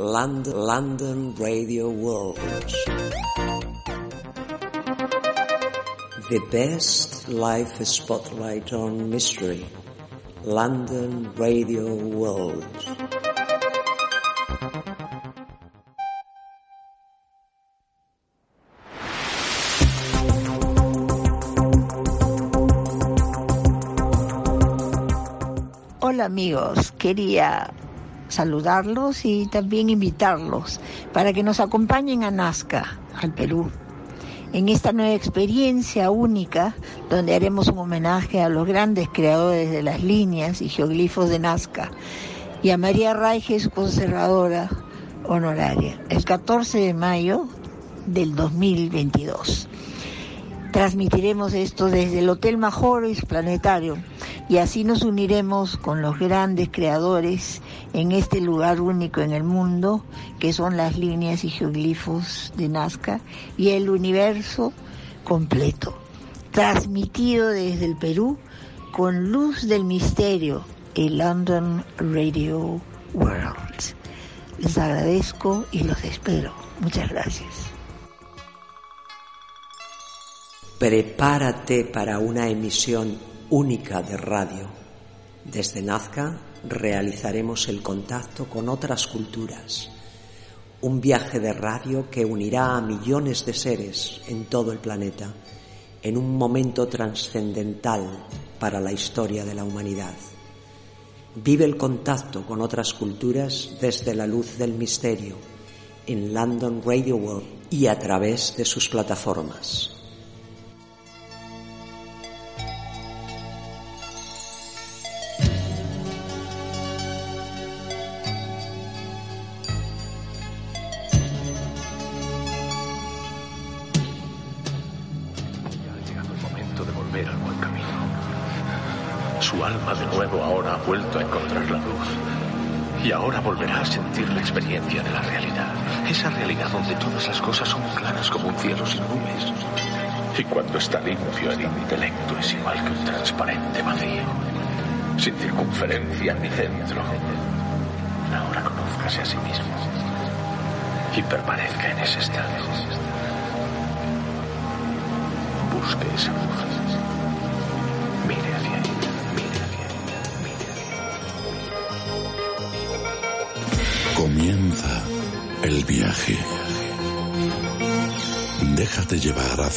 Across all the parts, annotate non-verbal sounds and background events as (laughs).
London, London Radio World. The best live spotlight on mystery. London Radio World. Hola amigos, quería saludarlos y también invitarlos para que nos acompañen a Nazca, al Perú, en esta nueva experiencia única donde haremos un homenaje a los grandes creadores de las líneas y geoglifos de Nazca y a María Raiges, conservadora honoraria, el 14 de mayo del 2022. Transmitiremos esto desde el Hotel Majores Planetario y así nos uniremos con los grandes creadores en este lugar único en el mundo, que son las líneas y geoglifos de Nazca y el universo completo, transmitido desde el Perú con luz del misterio, el London Radio World. Les agradezco y los espero. Muchas gracias. Prepárate para una emisión única de radio. Desde Nazca realizaremos el contacto con otras culturas. Un viaje de radio que unirá a millones de seres en todo el planeta en un momento trascendental para la historia de la humanidad. Vive el contacto con otras culturas desde la luz del misterio en London Radio World y a través de sus plataformas.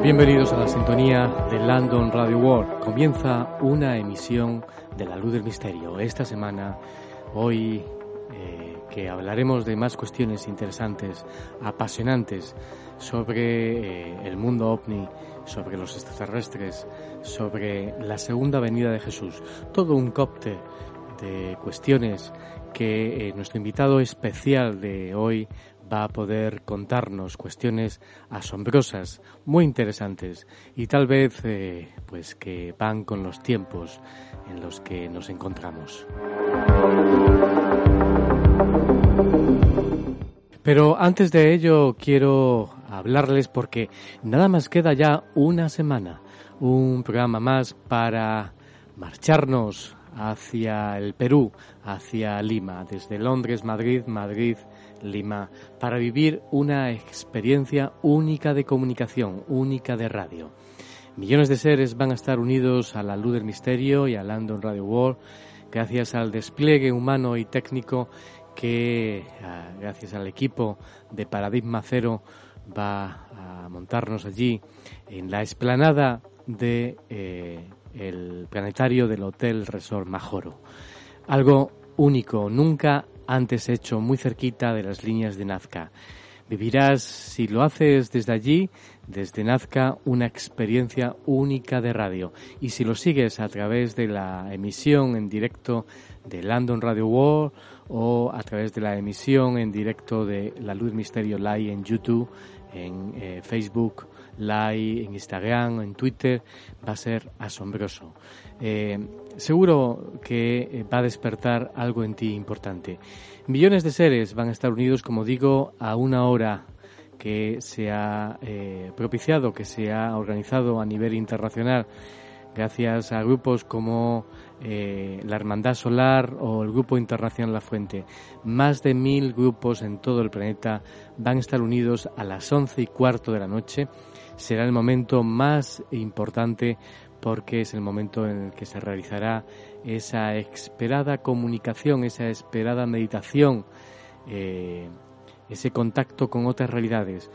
Bienvenidos a la sintonía de London Radio World. Comienza una emisión de La Luz del Misterio. Esta semana, hoy eh, que hablaremos de más cuestiones interesantes, apasionantes, sobre eh, el mundo ovni, sobre los extraterrestres, sobre la segunda venida de Jesús. Todo un cóctel de cuestiones que eh, nuestro invitado especial de hoy va a poder contarnos cuestiones asombrosas, muy interesantes y tal vez eh, pues que van con los tiempos en los que nos encontramos. Pero antes de ello quiero hablarles porque nada más queda ya una semana, un programa más para marcharnos hacia el Perú, hacia Lima, desde Londres, Madrid, Madrid, Lima, para vivir una experiencia única de comunicación, única de radio. Millones de seres van a estar unidos a la luz del misterio y a London Radio World gracias al despliegue humano y técnico que, ah, gracias al equipo de Paradigma Cero, va a montarnos allí en la explanada de eh, el planetario del Hotel Resort Majoro. Algo único, nunca antes hecho, muy cerquita de las líneas de Nazca. Vivirás, si lo haces desde allí, desde Nazca, una experiencia única de radio. Y si lo sigues a través de la emisión en directo de London Radio World o a través de la emisión en directo de La Luz Misterio Live en YouTube, en eh, Facebook Live, en Instagram, en Twitter, va a ser asombroso. Eh, seguro que eh, va a despertar algo en ti importante. Millones de seres van a estar unidos, como digo, a una hora que se ha propiciado, que se ha organizado a nivel internacional gracias a grupos como eh, la Hermandad Solar o el Grupo Internacional La Fuente. Más de mil grupos en todo el planeta van a estar unidos a las once y cuarto de la noche. Será el momento más importante porque es el momento en el que se realizará esa esperada comunicación, esa esperada meditación. Eh, ese contacto con otras realidades.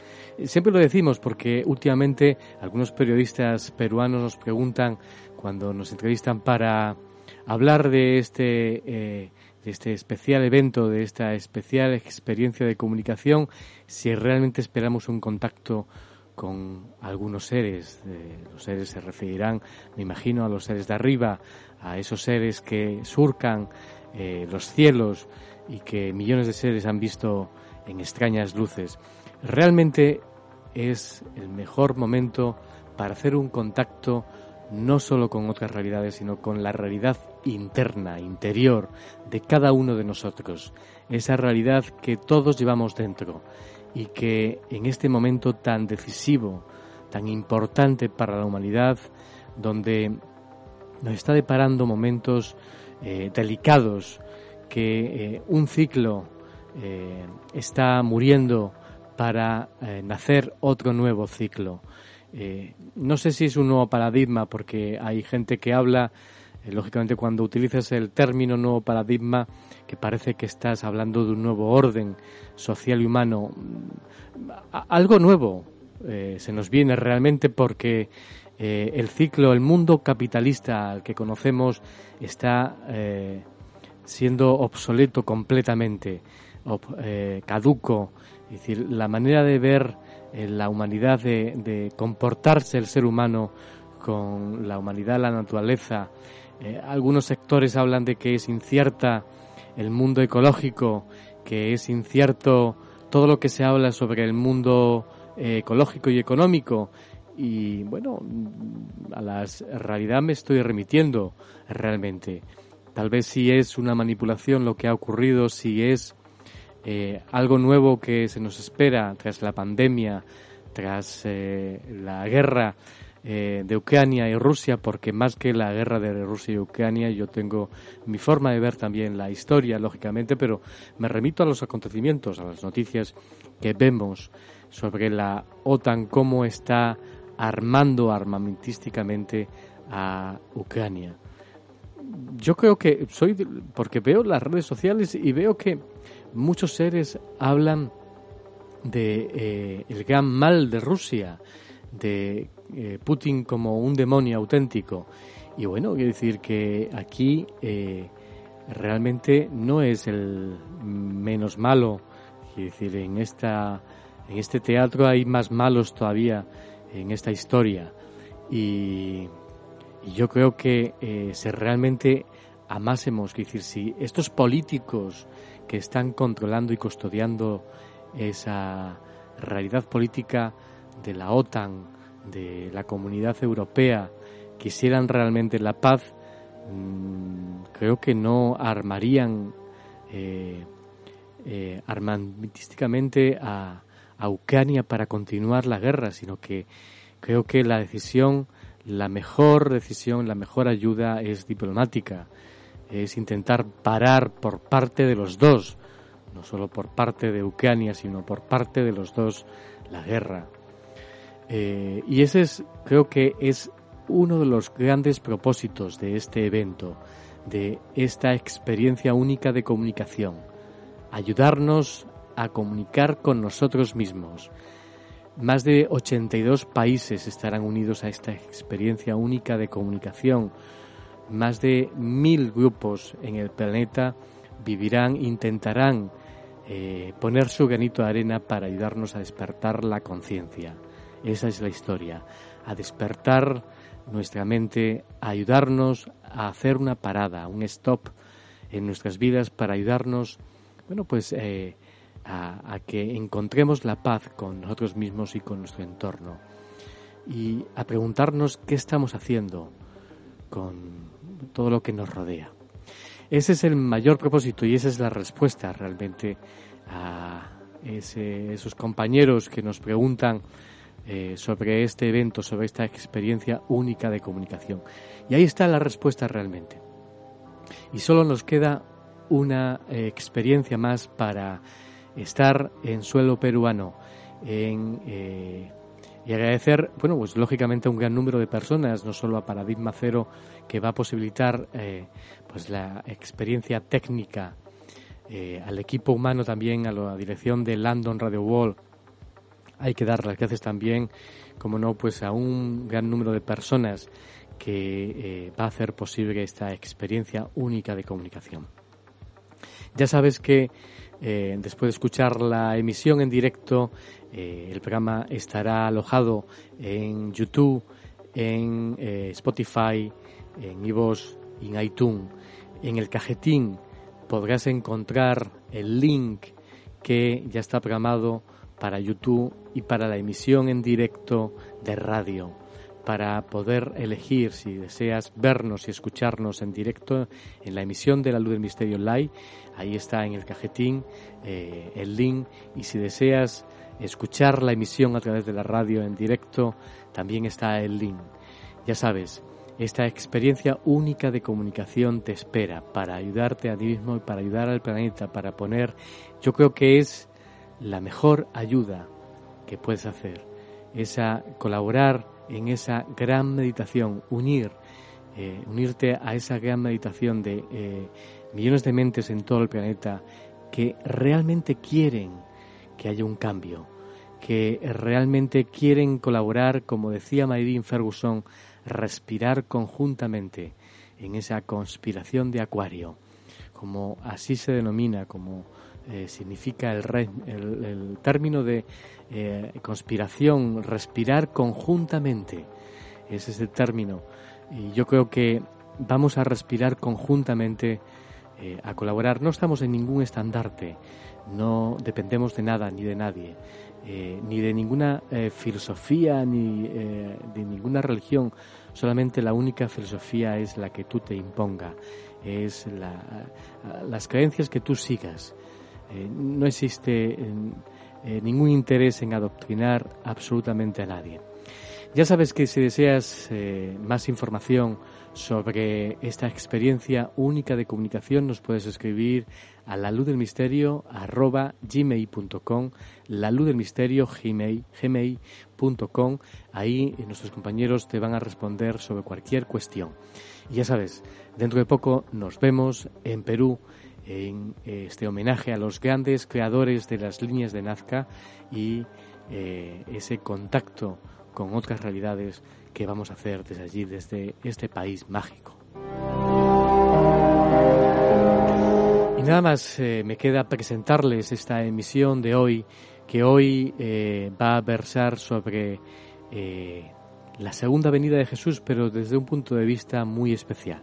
Siempre lo decimos porque últimamente algunos periodistas peruanos nos preguntan cuando nos entrevistan para hablar de este, eh, de este especial evento, de esta especial experiencia de comunicación, si realmente esperamos un contacto con algunos seres. los seres se referirán, me imagino, a los seres de arriba, a esos seres que surcan eh, los cielos y que millones de seres han visto en extrañas luces. Realmente es el mejor momento para hacer un contacto no solo con otras realidades, sino con la realidad interna, interior de cada uno de nosotros, esa realidad que todos llevamos dentro y que en este momento tan decisivo, tan importante para la humanidad, donde nos está deparando momentos eh, delicados, que eh, un ciclo eh, está muriendo para nacer otro nuevo ciclo. No sé si es un nuevo paradigma, porque hay gente que habla, lógicamente cuando utilizas el término nuevo paradigma, que parece que estás hablando de un nuevo orden social y humano. algo nuevo se nos viene realmente porque el ciclo, el mundo capitalista al que conocemos está siendo obsoleto completamente. Eh, caduco, es decir, la manera de ver eh, la humanidad, de, comportarse el ser humano con la humanidad, la naturaleza. Eh, algunos sectores hablan de que es incierta el mundo ecológico, que es incierto todo lo que se habla sobre el mundo ecológico y económico. Y bueno, a la realidad me estoy remitiendo realmente. Tal vez si es una manipulación lo que ha ocurrido, si es eh, algo nuevo que se nos espera tras la pandemia, tras eh, la guerra eh, de Ucrania y Rusia, porque más que la guerra de Rusia y Ucrania, yo tengo mi forma de ver también la historia, lógicamente, pero me remito a los acontecimientos, a las noticias que vemos sobre la OTAN, cómo está armando armamentísticamente a Ucrania. Yo creo que soy, porque veo las redes sociales y veo que muchos seres hablan de eh, el gran mal de Rusia, de eh, Putin como un demonio auténtico. Y bueno, quiero decir que aquí eh, realmente no es el menos malo. Quiero decir, en esta en este teatro hay más malos todavía en esta historia. Y, yo creo que si realmente amásemos, decir, si estos políticos que están controlando y custodiando esa realidad política de la OTAN, de la comunidad europea, quisieran realmente la paz, mm, creo que no armarían eh, eh, armamentísticamente a, a Ucrania para continuar la guerra, sino que creo que la decisión, la mejor decisión, la mejor ayuda es diplomática es intentar parar por parte de los dos, no solo por parte de Ucrania, sino por parte de los dos la guerra. Eh, y ese es, creo que es uno de los grandes propósitos de este evento, de esta experiencia única de comunicación, ayudarnos a comunicar con nosotros mismos. Más de 82 países estarán unidos a esta experiencia única de comunicación. Más de mil grupos en el planeta vivirán, intentarán eh, poner su granito de arena para ayudarnos a despertar la conciencia. Esa es la historia, a despertar nuestra mente, a ayudarnos a hacer una parada, un stop en nuestras vidas para ayudarnos, bueno, pues eh, a, que encontremos la paz con nosotros mismos y con nuestro entorno y a preguntarnos qué estamos haciendo con todo lo que nos rodea. Ese es el mayor propósito y esa es la respuesta realmente a esos compañeros que nos preguntan eh, sobre este evento, sobre esta experiencia única de comunicación. Y ahí está la respuesta realmente. Y solo nos queda una eh, experiencia más para estar en suelo peruano, en, eh, y agradecer, bueno, pues lógicamente a un gran número de personas, no solo a Paradigma Cero, que va a posibilitar pues la experiencia técnica, al equipo humano también, a la dirección de London Radio Wall, hay que dar las gracias también, como no, pues a un gran número de personas que eh, va a hacer posible esta experiencia única de comunicación. Ya sabes que eh, después de escuchar la emisión en directo, eh, el programa estará alojado en YouTube, en Spotify, en iVoox en iTunes. En el cajetín podrás encontrar el link que ya está programado para YouTube y para la emisión en directo de radio, para poder elegir si deseas vernos y escucharnos en directo en la emisión de la Luz del Misterio Live. Ahí está en el cajetín eh, el link y si deseas escuchar la emisión a través de la radio en directo, también está el link. Ya sabes, esta experiencia única de comunicación te espera para ayudarte a ti mismo y para ayudar al planeta, para poner, yo creo que es la mejor ayuda que puedes hacer. Es a colaborar en esa gran meditación, unir, eh, unirte a esa gran meditación de eh, millones de mentes en todo el planeta que realmente quieren que haya un cambio, que realmente quieren colaborar, como decía Mayrin Ferguson, respirar conjuntamente en esa conspiración de Acuario, como así se denomina, como eh, significa el, término de eh, conspiración, respirar conjuntamente. Es ese término. Y yo creo que vamos a respirar conjuntamente, eh, a colaborar. No estamos en ningún estandarte, no dependemos de nada ni de nadie, ni de ninguna filosofía, ni de ninguna religión. Solamente la única filosofía es la que tú te imponga, es las creencias que tú sigas. Eh, no existe eh, ningún interés en adoctrinar absolutamente a nadie. Ya sabes que si deseas eh, más información sobre esta experiencia única de comunicación nos puedes escribir a la luz del misterio arroba gmail.com la luz del misterio gmail.com ahí nuestros compañeros te van a responder sobre cualquier cuestión y ya sabes dentro de poco nos vemos en Perú en este homenaje a los grandes creadores de las líneas de Nazca y eh, ese contacto con otras realidades que vamos a hacer desde allí, desde este país mágico. Y nada más eh, me queda presentarles esta emisión de hoy, que hoy eh, va a versar sobre la segunda venida de Jesús, pero desde un punto de vista muy especial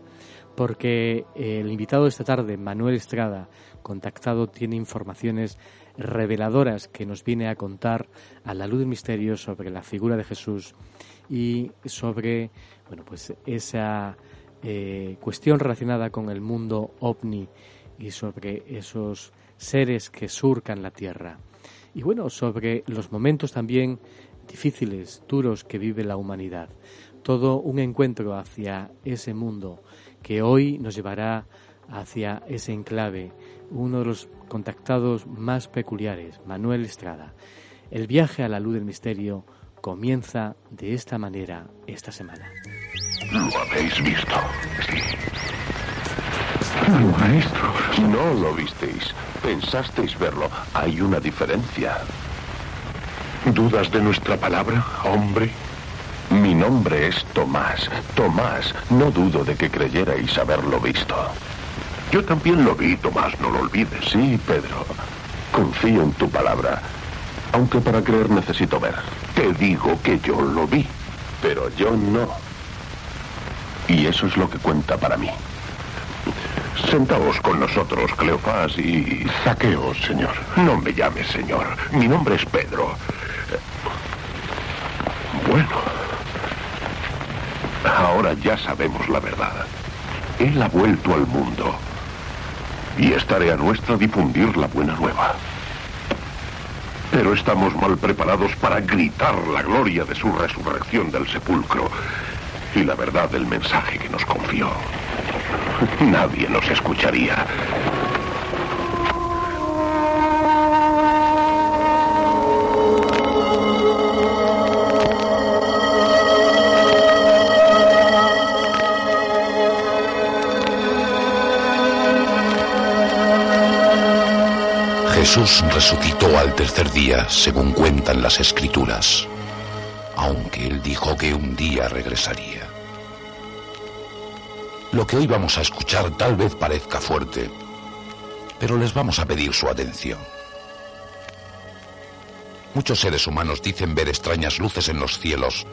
porque el invitado de esta tarde, Manuel Estrada, contactado, tiene informaciones reveladoras que nos viene a contar a la luz del misterio sobre la figura de Jesús y sobre bueno pues esa eh, cuestión relacionada con el mundo ovni y sobre esos seres que surcan la tierra. Y bueno sobre los momentos también difíciles duros que vive la humanidad. Todo un encuentro hacia ese mundo que hoy nos llevará hacia ese enclave, uno de los contactados más peculiares, Manuel Estrada. El viaje a la luz del misterio comienza de esta manera esta semana. Lo habéis visto. Sí. No lo visteis. Pensasteis verlo. Hay una diferencia. ¿Dudas de nuestra palabra, hombre? Mi nombre es Tomás. Tomás, no dudo de que creyerais haberlo visto. Yo también lo vi, Tomás, no lo olvides. Sí, Pedro. Confío en tu palabra. Aunque para creer necesito ver. Te digo que yo lo vi, pero yo no. Y eso es lo que cuenta para mí. Sentaos con nosotros, Cleofás y Saqueos, señor. No me llames señor. Mi nombre es Pedro. Bueno, ahora ya sabemos la verdad. Él ha vuelto al mundo. Y es tarea nuestra difundir la buena nueva. Pero estamos mal preparados para gritar la gloria de su resurrección del sepulcro y la verdad del mensaje que nos confió. Nadie nos escucharía. Jesús resucitó al tercer día, según cuentan las escrituras, aunque él dijo que un día regresaría. Lo que hoy vamos a escuchar tal vez parezca fuerte, pero les vamos a pedir su atención. Muchos seres humanos dicen ver extrañas luces en los cielos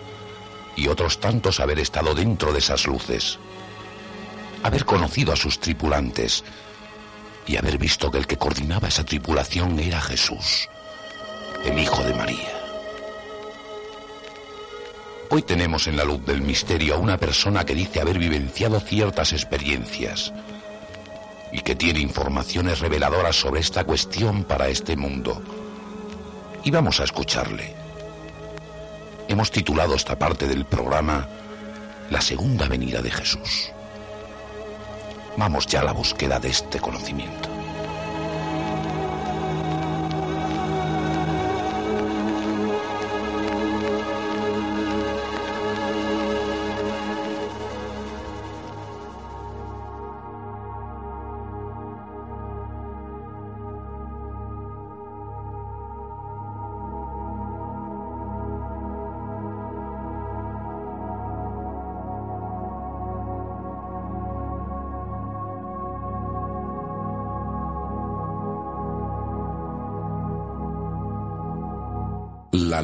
y otros tantos haber estado dentro de esas luces, haber conocido a sus tripulantes y haber visto que el que coordinaba esa tripulación era Jesús, el Hijo de María. Hoy tenemos en la luz del misterio a una persona que dice haber vivenciado ciertas experiencias y que tiene informaciones reveladoras sobre esta cuestión para este mundo. Y vamos a escucharle. Hemos titulado esta parte del programa La segunda venida de Jesús. Vamos ya a la búsqueda de este conocimiento.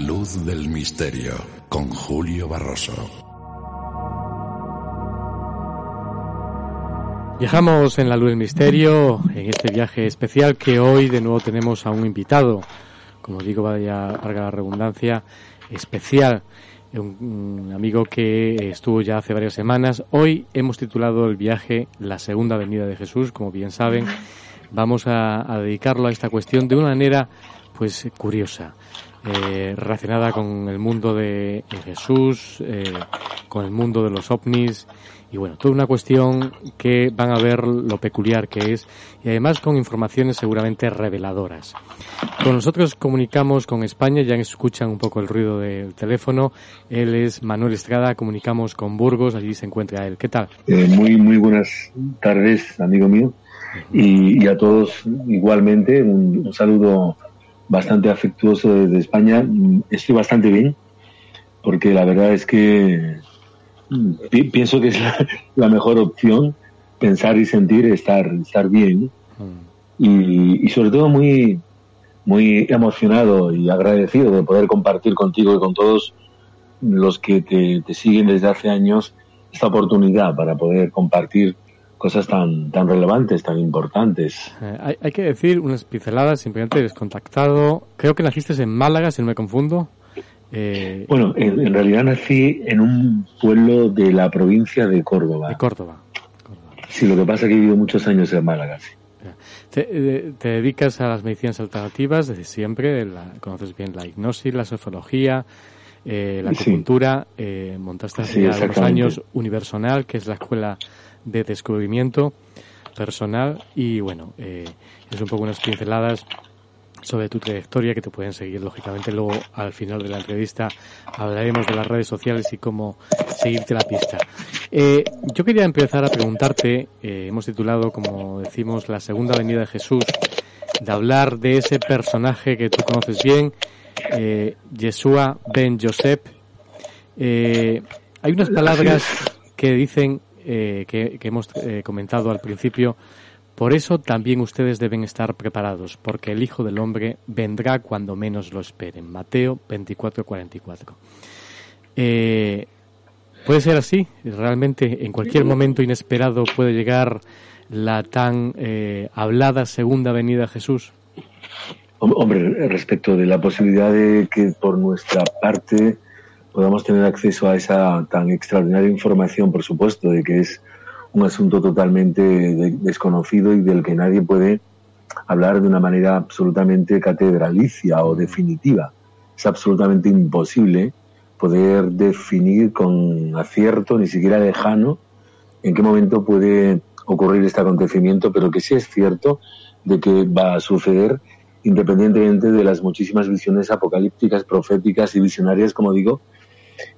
Luz del misterio con Julio Barroso. Viajamos en la luz del misterio en este viaje especial que hoy de nuevo tenemos a un invitado, como digo, vaya valga la redundancia, especial, un, amigo que estuvo ya hace varias semanas. Hoy hemos titulado el viaje La segunda venida de Jesús, como bien saben, vamos a, a dedicarlo a esta cuestión de una manera pues curiosa eh, relacionada con el mundo de, Jesús, eh, con el mundo de los ovnis y bueno, toda una cuestión que van a ver lo peculiar que es y además con informaciones seguramente reveladoras. Con nosotros comunicamos con España, ya escuchan un poco el ruido del teléfono. Él es Manuel Estrada, comunicamos con Burgos, allí se encuentra él. ¿Qué tal? Eh, muy, muy buenas tardes, amigo mío. Y, a todos igualmente un saludo bastante afectuoso desde España. Estoy bastante bien, porque la verdad es que mm, pienso que es (laughs) la, mejor opción pensar y sentir estar, estar bien. Mm. Y, sobre todo muy, muy emocionado y agradecido de poder compartir contigo y con todos los que te, te siguen desde hace años esta oportunidad para poder compartir cosas tan, tan relevantes, tan importantes. Eh, hay, que decir unas pinceladas, simplemente eres contactado, creo que naciste en Málaga, si no me confundo. Eh, bueno, en, realidad nací en un pueblo de la provincia de Córdoba. De Córdoba. Sí, lo que pasa es que he vivido muchos años en Málaga, sí. Te, te, dedicas a las medicinas alternativas desde siempre, la, conoces bien la hipnosis, la sofología, eh, la acupuntura, montaste hace algunos años Universonal, que es la escuela de descubrimiento personal y bueno, eh, es un poco unas pinceladas sobre tu trayectoria que te pueden seguir lógicamente. Luego al final de la entrevista hablaremos de las redes sociales y cómo seguirte la pista. Eh, yo quería empezar a preguntarte eh, hemos titulado como decimos la segunda venida de Jesús de hablar de ese personaje que tú conoces bien eh, Yeshua ben Joseph eh, hay unas palabras que dicen eh, que, que, hemos eh, comentado al principio por eso también ustedes deben estar preparados, porque el Hijo del Hombre vendrá cuando menos lo esperen. Mateo 24:44. Eh, ¿Puede ser así? ¿Realmente en cualquier momento inesperado puede llegar la tan eh, hablada segunda venida de Jesús? Hombre, respecto de la posibilidad de que por nuestra parte podamos tener acceso a esa tan extraordinaria información, por supuesto, de que es un asunto totalmente de, desconocido y del que nadie puede hablar de una manera absolutamente catedralicia o definitiva. Es absolutamente imposible poder definir con acierto, ni siquiera lejano, en qué momento puede ocurrir este acontecimiento, pero que sí es cierto de que va a suceder independientemente de las muchísimas visiones apocalípticas, proféticas y visionarias, como digo,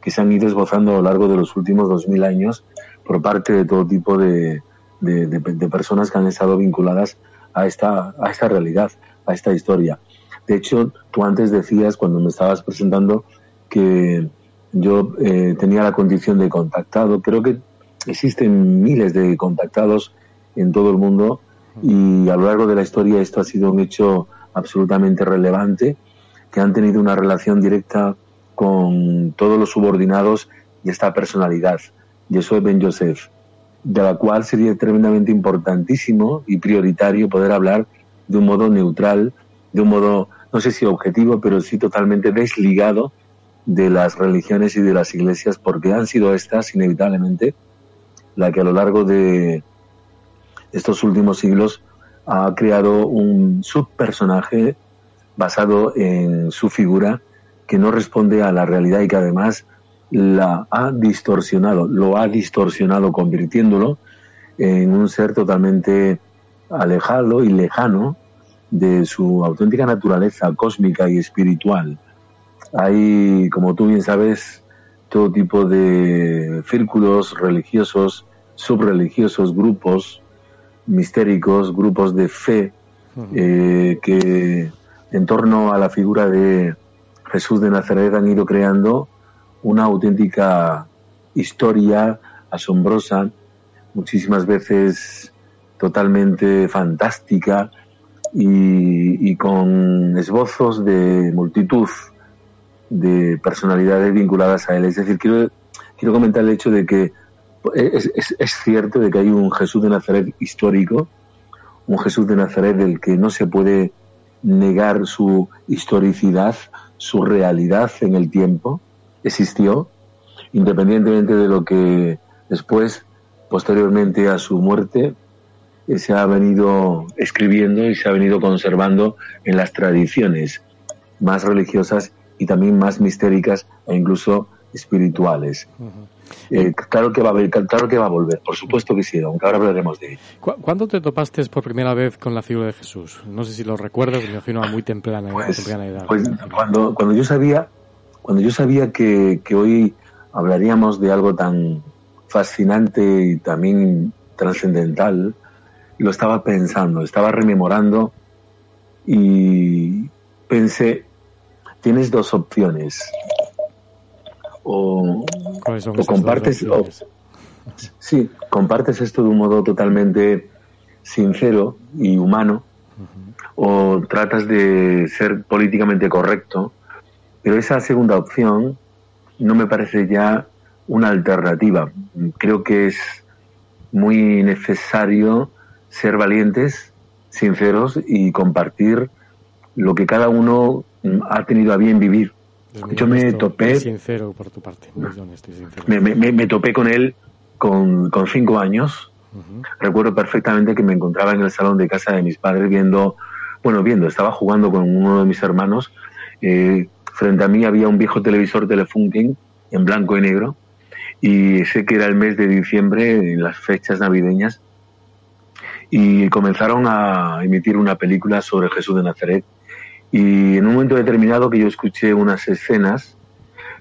que se han ido esbozando a lo largo de los últimos dos mil años por parte de todo tipo de, de, de, de, personas que han estado vinculadas a esta, a esta realidad, a esta historia. De hecho, tú antes decías, cuando me estabas presentando, que yo eh, tenía la condición de contactado. Creo que existen miles de contactados en todo el mundo y a lo largo de la historia esto ha sido un hecho absolutamente relevante, que han tenido una relación directa con todos los subordinados y esta personalidad, Yeshua Ben Joseph, de la cual sería tremendamente importantísimo y prioritario poder hablar de un modo neutral, de un modo, no sé si objetivo, pero sí totalmente desligado de las religiones y de las iglesias, porque han sido estas, inevitablemente, la que a lo largo de estos últimos siglos ha creado un subpersonaje basado en su figura que no responde a la realidad y que además la ha distorsionado, lo ha distorsionado convirtiéndolo en un ser totalmente alejado y lejano de su auténtica naturaleza cósmica y espiritual. Hay, como tú bien sabes, todo tipo de círculos religiosos, subreligiosos, grupos mistéricos, grupos de fe, eh, que en torno a la figura de Jesús de Nazaret han ido creando una auténtica historia asombrosa, muchísimas veces totalmente fantástica y, con esbozos de multitud de personalidades vinculadas a él. Es decir, quiero, quiero comentar el hecho de que es, es cierto de que hay un Jesús de Nazaret histórico, un Jesús de Nazaret del que no se puede negar su historicidad, su realidad en el tiempo, existió, independientemente de lo que después, posteriormente a su muerte, eh, se ha venido escribiendo y se ha venido conservando en las tradiciones más religiosas y también más mistéricas e incluso espirituales. Eh, claro que va a claro que va a volver, por supuesto que sí, aunque ahora hablaremos de ello. ¿Cuándo te topaste por primera vez con la figura de Jesús? No sé si lo recuerdas, me imagino a muy temprana, pues, temprana edad. Pues cuando, cuando yo sabía, cuando yo sabía que, que hoy hablaríamos de algo tan fascinante y también trascendental, lo estaba pensando, estaba rememorando y pensé, tienes dos opciones. O, o compartes, o, sí, compartes esto de un modo totalmente sincero y humano, uh -huh. o tratas de ser políticamente correcto, pero esa segunda opción no me parece ya una alternativa. Creo que es muy necesario ser valientes, sinceros y compartir lo que cada uno ha tenido a bien vivir. Yo me topé. Sincero por tu parte, muy honesto y sincero. Me, me, me topé con él con, con cinco años. Uh -huh. Recuerdo perfectamente que me encontraba en el salón de casa de mis padres viendo, bueno, viendo, estaba jugando con uno de mis hermanos. Eh, frente a mí había un viejo televisor Telefunken en blanco y negro. Y sé que era el mes de diciembre, en las fechas navideñas. Y comenzaron a emitir una película sobre Jesús de Nazaret Y en un momento determinado que yo escuché unas escenas,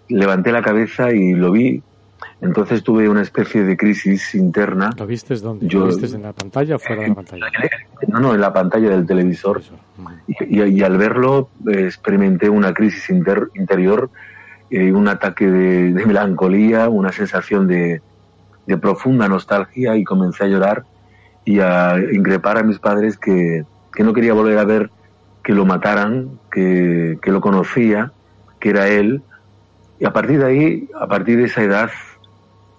levanté la cabeza y lo vi. Entonces tuve una especie de crisis interna. ¿Lo viste dónde? ¿Lo viste en la pantalla o fuera de la pantalla? (laughs) No, no, en la pantalla del televisor. Y, al verlo eh, experimenté una crisis interior, eh, un ataque de, de, melancolía, una sensación de, de profunda nostalgia y comencé a llorar y a increpar a mis padres que, que no quería volver a ver que lo mataran, que, que, lo conocía, que era él. Y a partir de ahí, a partir de esa edad,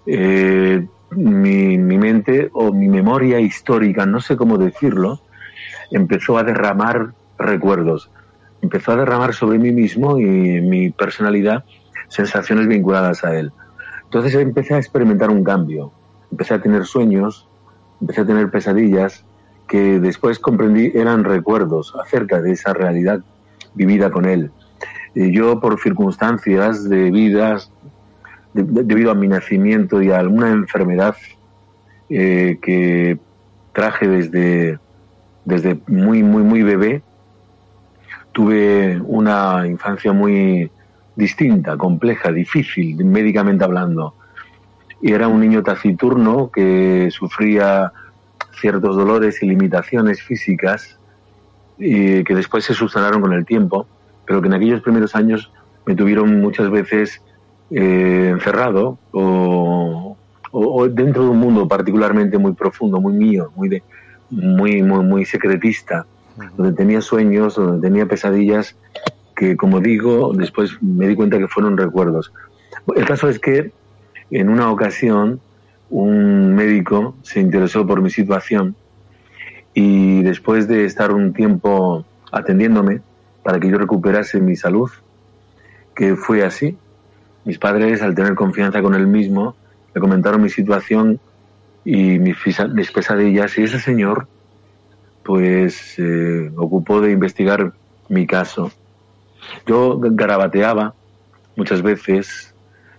eh, mi, mi, mente o mi memoria histórica, no sé cómo decirlo, empezó a derramar recuerdos. Empezó a derramar sobre mí mismo y mi personalidad sensaciones vinculadas a él. Entonces empecé a experimentar un cambio. Empecé a tener sueños, empecé a tener pesadillas que después comprendí eran recuerdos acerca de esa realidad vivida con él. Yo por circunstancias de vidas, debido a mi nacimiento y a alguna enfermedad eh, que traje desde, desde muy, muy, muy bebé, tuve una infancia muy distinta, compleja, difícil, médicamente hablando. Y era un niño taciturno que sufría ciertos dolores y limitaciones físicas y que después se subsanaron con el tiempo, pero que en aquellos primeros años me tuvieron muchas veces eh, encerrado o, dentro de un mundo particularmente muy profundo, muy mío, muy, de, muy, muy, muy secretista, donde tenía sueños, donde tenía pesadillas que, como digo, después me di cuenta que fueron recuerdos. El caso es que en una ocasión un médico se interesó por mi situación y después de estar un tiempo atendiéndome para que yo recuperase mi salud, que fue así, mis padres al tener confianza con él mismo le comentaron mi situación y mis, pesadillas y ese señor pues se ocupó de investigar mi caso. Yo garabateaba muchas veces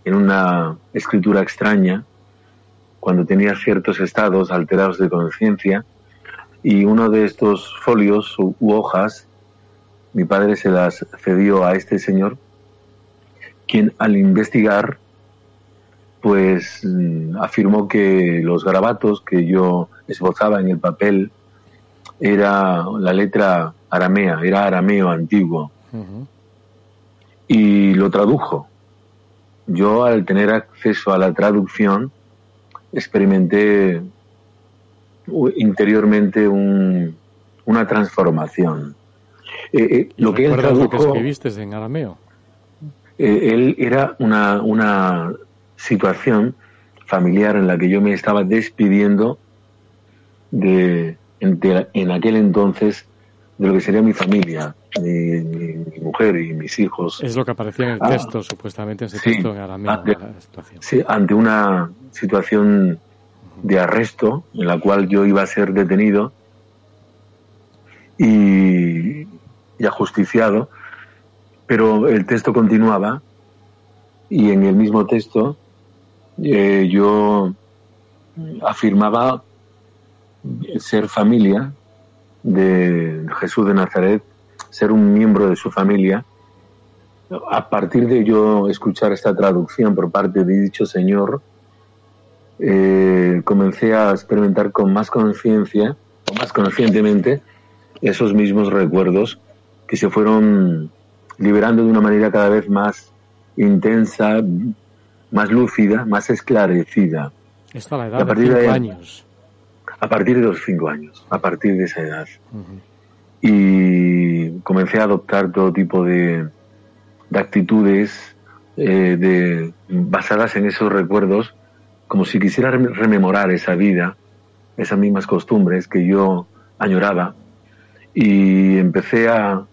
en una escritura extraña cuando tenía ciertos estados alterados de conciencia y uno de estos folios u, hojas mi padre se las cedió a este señor quien al investigar pues mm, afirmó que los garabatos que yo esbozaba en el papel era la letra aramea, era arameo antiguo y lo tradujo. Yo al tener acceso a la traducción experimenté interiormente una transformación. Eh, eh, lo que él tradujo, lo que escribiste en arameo? Eh, él era una, una situación familiar en la que yo me estaba despidiendo de, en aquel entonces de lo que sería mi familia, mi, mujer y mis hijos. Es lo que aparecía en el ah. texto, supuestamente, ese texto en arameo. Ante, Sí, ante una situación de arresto en la cual yo iba a ser detenido y, y ajusticiado, pero el texto continuaba y en el mismo texto eh, yo afirmaba ser familia de Jesús de Nazaret, ser un miembro de su familia, a partir de yo escuchar esta traducción por parte de dicho Señor, eh, comencé a experimentar con más conciencia, o más conscientemente, esos mismos recuerdos que se fueron liberando de una manera cada vez más intensa, más lúcida, más esclarecida. A la edad de cinco años. A partir de los cinco años, a partir de esa edad. Y comencé a adoptar todo tipo de, de actitudes eh, de, basadas en esos recuerdos, como si quisiera rememorar esa vida, esas mismas costumbres que yo añoraba. Y empecé a,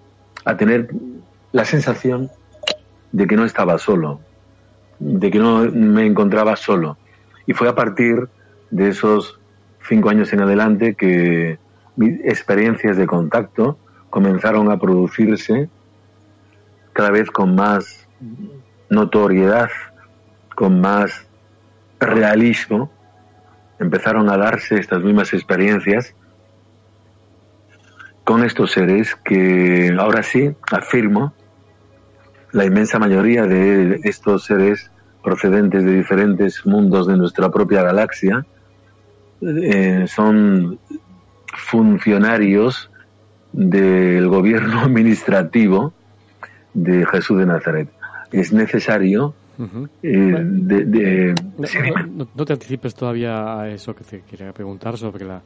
a tener la sensación de que no estaba solo, de que no me encontraba solo. Y fue a partir de esos cinco años en adelante que mis experiencias de contacto comenzaron a producirse cada vez con más notoriedad, con más realismo, empezaron a darse estas mismas experiencias con estos seres que ahora sí afirmo la inmensa mayoría de estos seres procedentes de diferentes mundos de nuestra propia galaxia eh, son funcionarios del gobierno (laughs) administrativo de Jesús de Nazaret. Es necesario eh, de, no, te anticipes todavía a eso que te quería preguntar sobre la,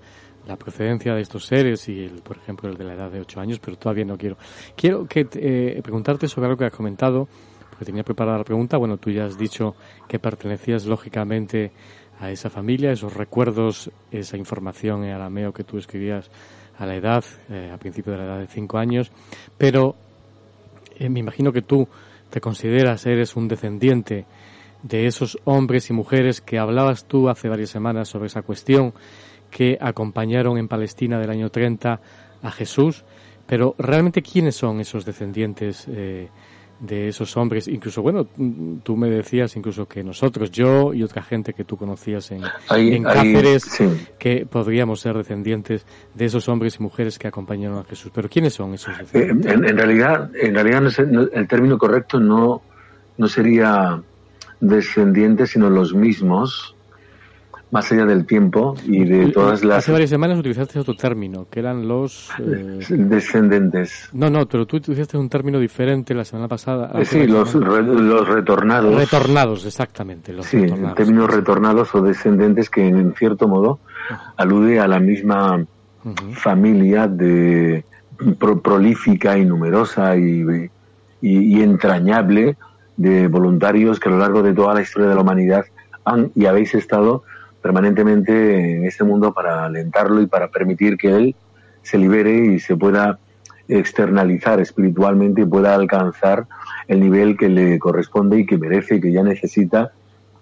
la procedencia de estos seres y, el, por ejemplo, el de la edad de ocho años, pero todavía no quiero. Quiero que eh, preguntarte sobre algo que has comentado, porque tenía preparada la pregunta. Bueno, tú ya has dicho que pertenecías lógicamente a esa familia, esos recuerdos, esa información en arameo que tú escribías a la edad, eh, a principio de la edad de cinco años, pero me imagino que tú te consideras, eres un descendiente de esos hombres y mujeres que hablabas tú hace varias semanas sobre esa cuestión, que acompañaron en Palestina del año 30 a Jesús, pero realmente quiénes son esos descendientes eh, de esos hombres, incluso, bueno, tú me decías incluso que nosotros, yo y otra gente que tú conocías en, Cáceres, que podríamos ser descendientes de esos hombres y mujeres que acompañaron a Jesús. Pero ¿quiénes son esos eh, descendientes? en, realidad, en realidad el término correcto no, no sería descendientes, sino los mismos más allá del tiempo y de todas las... Hace varias semanas utilizaste otro término, que eran los... Eh, Descendentes. No, no, pero tú utilizaste un término diferente la semana pasada. Eh, sí, los, los retornados. Retornados, exactamente. Los sí, retornados. términos retornados o descendentes que en cierto modo alude a la misma familia de prolífica y numerosa y, y entrañable de voluntarios que a lo largo de toda la historia de la humanidad han y habéis estado permanentemente en este mundo para alentarlo y para permitir que él se libere y se pueda externalizar espiritualmente y pueda alcanzar el nivel que le corresponde y que merece y que ya necesita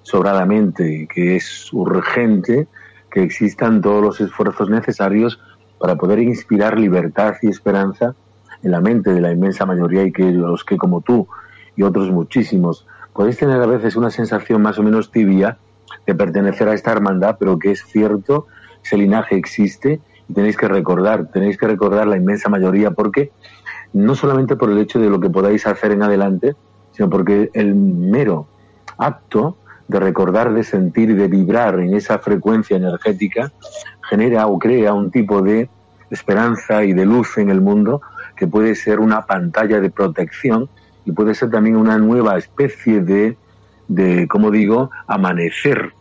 sobradamente y que es urgente que existan todos los esfuerzos necesarios para poder inspirar libertad y esperanza en la mente de la inmensa mayoría y que los que como tú y otros muchísimos podéis tener a veces una sensación más o menos tibia de pertenecer a esta hermandad, pero que es cierto, ese linaje existe y tenéis que recordar, tenéis que recordar la inmensa mayoría, porque no solamente por el hecho de lo que podáis hacer en adelante, sino porque el mero acto de recordar, de sentir de vibrar en esa frecuencia energética genera o crea un tipo de esperanza y de luz en el mundo que puede ser una pantalla de protección y puede ser también una nueva especie de de, como digo, amanecer,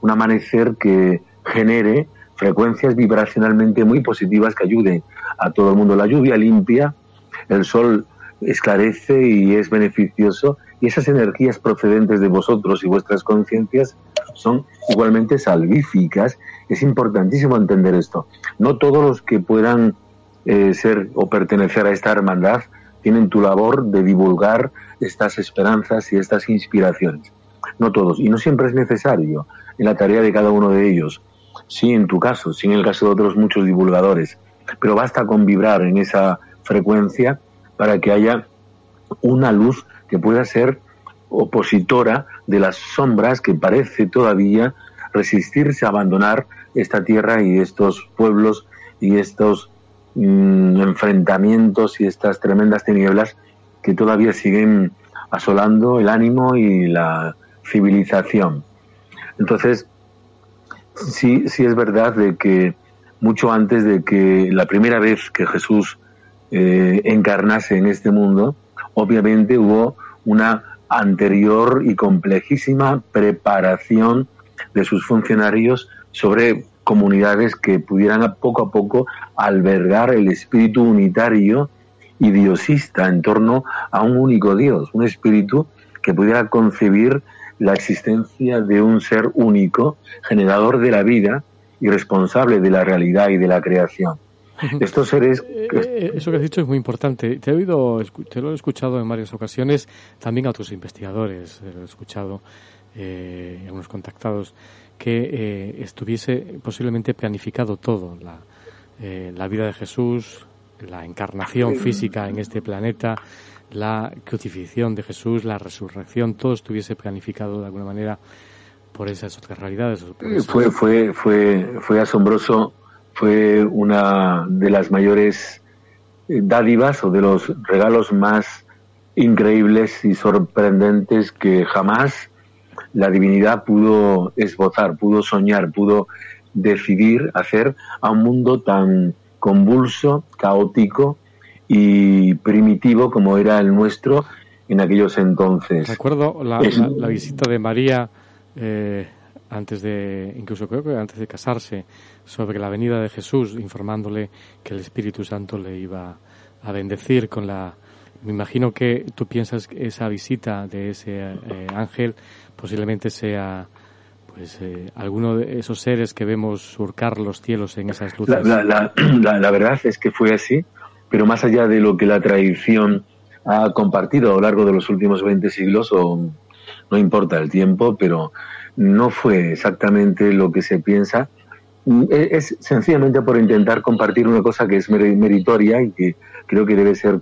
un amanecer que genere frecuencias vibracionalmente muy positivas que ayuden a todo el mundo. La lluvia limpia, el sol esclarece y es beneficioso y esas energías procedentes de vosotros y vuestras conciencias son igualmente salvíficas. Es importantísimo entender esto. No todos los que puedan eh, ser o pertenecer a esta hermandad tienen tu labor de divulgar estas esperanzas y estas inspiraciones. No todos, y no siempre es necesario en la tarea de cada uno de ellos. Sí, en tu caso, sí en el caso de otros muchos divulgadores, pero basta con vibrar en esa frecuencia para que haya una luz que pueda ser opositora de las sombras que parece todavía resistirse a abandonar esta tierra y estos pueblos y estos mm, enfrentamientos y estas tremendas tinieblas que todavía siguen asolando el ánimo y la civilización. Entonces, sí, sí es verdad de que mucho antes de que la primera vez que Jesús eh, encarnase en este mundo, obviamente hubo una anterior y complejísima preparación de sus funcionarios sobre comunidades que pudieran poco a poco albergar el espíritu unitario y diosista en torno a un único Dios, un espíritu que pudiera concebir la existencia de un ser único, generador de la vida y responsable de la realidad y de la creación. Estos seres... Eh, eh, eso que has dicho es muy importante. Te he oído, te lo he escuchado en varias ocasiones, también a otros investigadores, lo he escuchado, eh, algunos contactados, que estuviese posiblemente planificado todo, la, la vida de Jesús, la encarnación física en este planeta, la crucifixión de Jesús, la resurrección, todo estuviese planificado de alguna manera por esas otras realidades. Fue, fue, fue, fue asombroso, fue una de las mayores dádivas o de los regalos más increíbles y sorprendentes que jamás la divinidad pudo esbozar, pudo soñar, pudo decidir hacer a un mundo tan convulso, caótico y primitivo como era el nuestro en aquellos entonces. Recuerdo la, visita de María eh, antes de, incluso creo que antes de casarse, sobre la venida de Jesús, informándole que el Espíritu Santo le iba a bendecir con la. Me imagino que tú piensas que esa visita de ese eh, ángel posiblemente sea pues eh, alguno de esos seres que vemos surcar los cielos en esas luces. (clears throat) La, la, verdad es que fue así, pero más allá de lo que la tradición ha compartido a lo largo de los últimos 20 siglos, o no importa el tiempo, pero no fue exactamente lo que se piensa. E, es sencillamente por intentar compartir una cosa que es meritoria y que creo que debe ser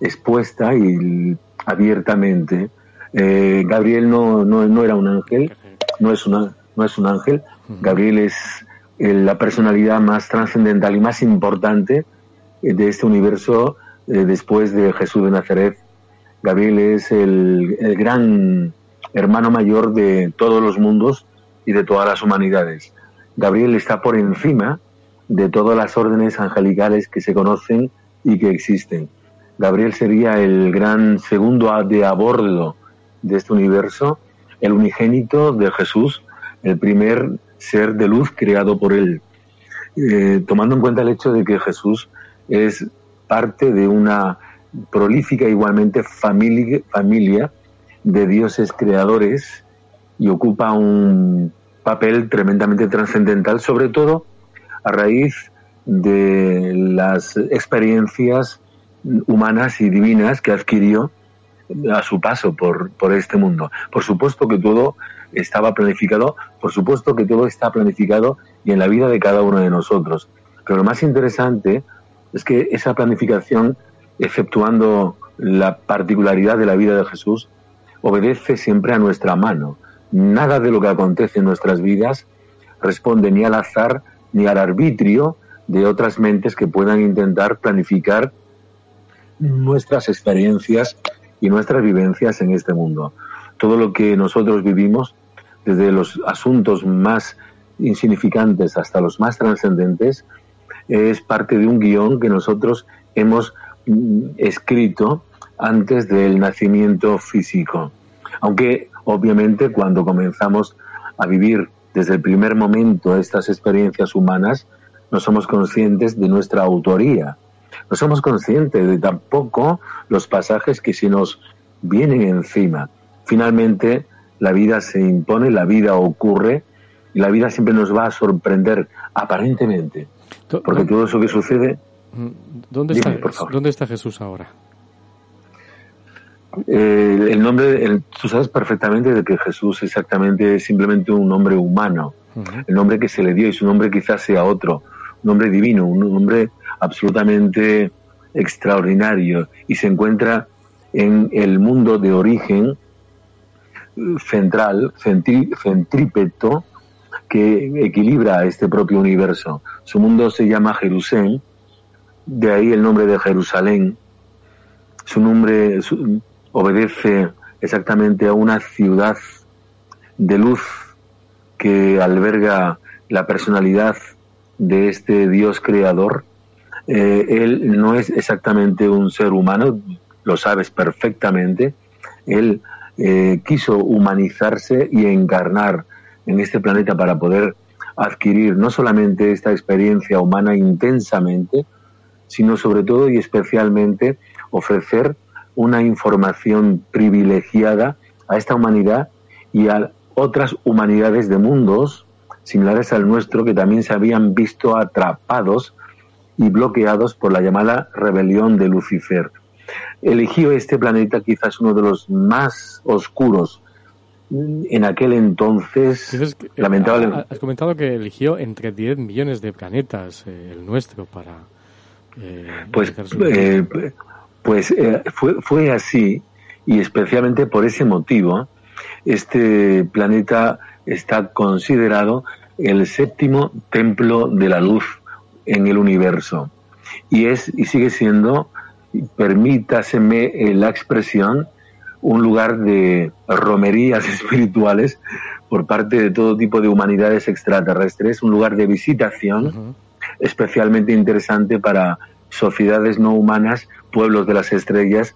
expuesta y abiertamente. Eh, Gabriel no, no, no, era un ángel, no es, una, no es un ángel. Gabriel es eh, la personalidad más trascendental y más importante eh, de este universo después de Jesús de Nazaret. Gabriel es el, el gran hermano mayor de todos los mundos y de todas las humanidades. Gabriel está por encima de todas las órdenes angelicales que se conocen y que existen. Gabriel sería el gran segundo de a bordo de este universo, el unigénito de Jesús, el primer ser de luz creado por él. Eh, tomando en cuenta el hecho de que Jesús es parte de una prolífica igualmente familia, familia de dioses creadores y ocupa un papel tremendamente trascendental, sobre todo a raíz de las experiencias humanas y divinas que adquirió a su paso por, por este mundo. Por supuesto que todo estaba planificado, por supuesto que todo está planificado y en la vida de cada uno de nosotros. Pero lo más interesante es que esa planificación, exceptuando la particularidad de la vida de Jesús, obedece siempre a nuestra mano. Nada de lo que acontece en nuestras vidas responde ni al azar ni al arbitrio de otras mentes que puedan intentar planificar nuestras experiencias y nuestras vivencias en este mundo. Todo lo que nosotros vivimos, desde los asuntos más insignificantes hasta los más trascendentes, es parte de un guion que nosotros hemos mm, escrito antes del nacimiento físico. Aunque obviamente cuando comenzamos a vivir desde el primer momento estas experiencias humanas, no somos conscientes de nuestra autoría. No somos conscientes de tampoco los pasajes que se nos vienen encima. Finalmente, la vida se impone, la vida ocurre y la vida siempre nos va a sorprender aparentemente. Porque todo eso que sucede... ¿Dónde, está, ¿dónde está Jesús ahora? Eh, el nombre, tú sabes perfectamente de que Jesús exactamente es simplemente un nombre humano. El nombre que se le dio y su nombre quizás sea otro, un nombre divino, un nombre absolutamente extraordinario y se encuentra en el mundo de origen central, centrípeto, que equilibra este propio universo. Su mundo se llama Jerusalén, de ahí el nombre de Jerusalén. Su nombre, obedece exactamente a una ciudad de luz que alberga la personalidad de este Dios creador. Eh, él no es exactamente un ser humano, lo sabes perfectamente. Él eh, quiso humanizarse y encarnar en este planeta para poder adquirir no solamente esta experiencia humana intensamente, sino sobre todo y especialmente ofrecer una información privilegiada a esta humanidad y a otras humanidades de mundos similares al nuestro que también se habían visto atrapados y bloqueados por la llamada rebelión de Lucifer. Eligió este planeta quizás uno de los más oscuros en aquel entonces, eh, lamentablemente. Has comentado que eligió entre 10 millones de planetas eh, el nuestro para. Eh, pues, pues fue, fue así y especialmente por ese motivo este planeta está considerado el séptimo templo de la luz en el universo. y es y sigue siendo, permítaseme eh, la expresión, un lugar de romerías (laughs) espirituales por parte de todo tipo de humanidades extraterrestres, un lugar de visitación especialmente interesante para sociedades no humanas, pueblos de las estrellas,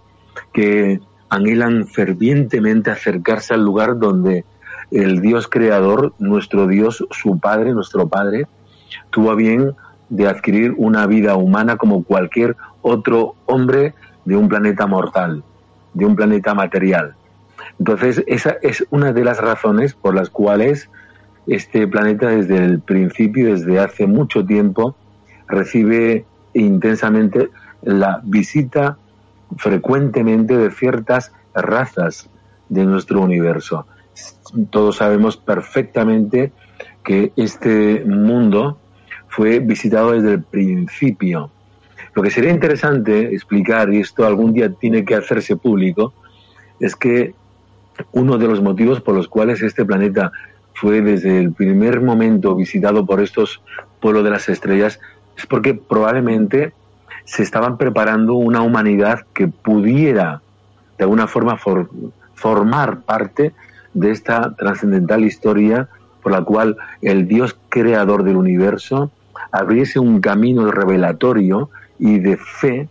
que anhelan fervientemente acercarse al lugar donde el Dios creador, nuestro Dios, su Padre, nuestro Padre, tuvo bien de adquirir una vida humana como cualquier otro hombre de un planeta mortal, de un planeta material. Entonces, esa es una de las razones por las cuales este planeta desde el principio, desde hace mucho tiempo, recibe intensamente la visita frecuentemente de ciertas razas de nuestro universo. Todos sabemos perfectamente que este mundo fue visitado desde el principio. Lo que sería interesante explicar, y esto algún día tiene que hacerse público, es que uno de los motivos por los cuales este planeta fue desde el primer momento visitado por estos pueblos de las estrellas es porque probablemente se estaban preparando una humanidad que pudiera de alguna forma formar parte de esta trascendental historia por la cual el Dios creador del universo abriese un camino revelatorio y de fe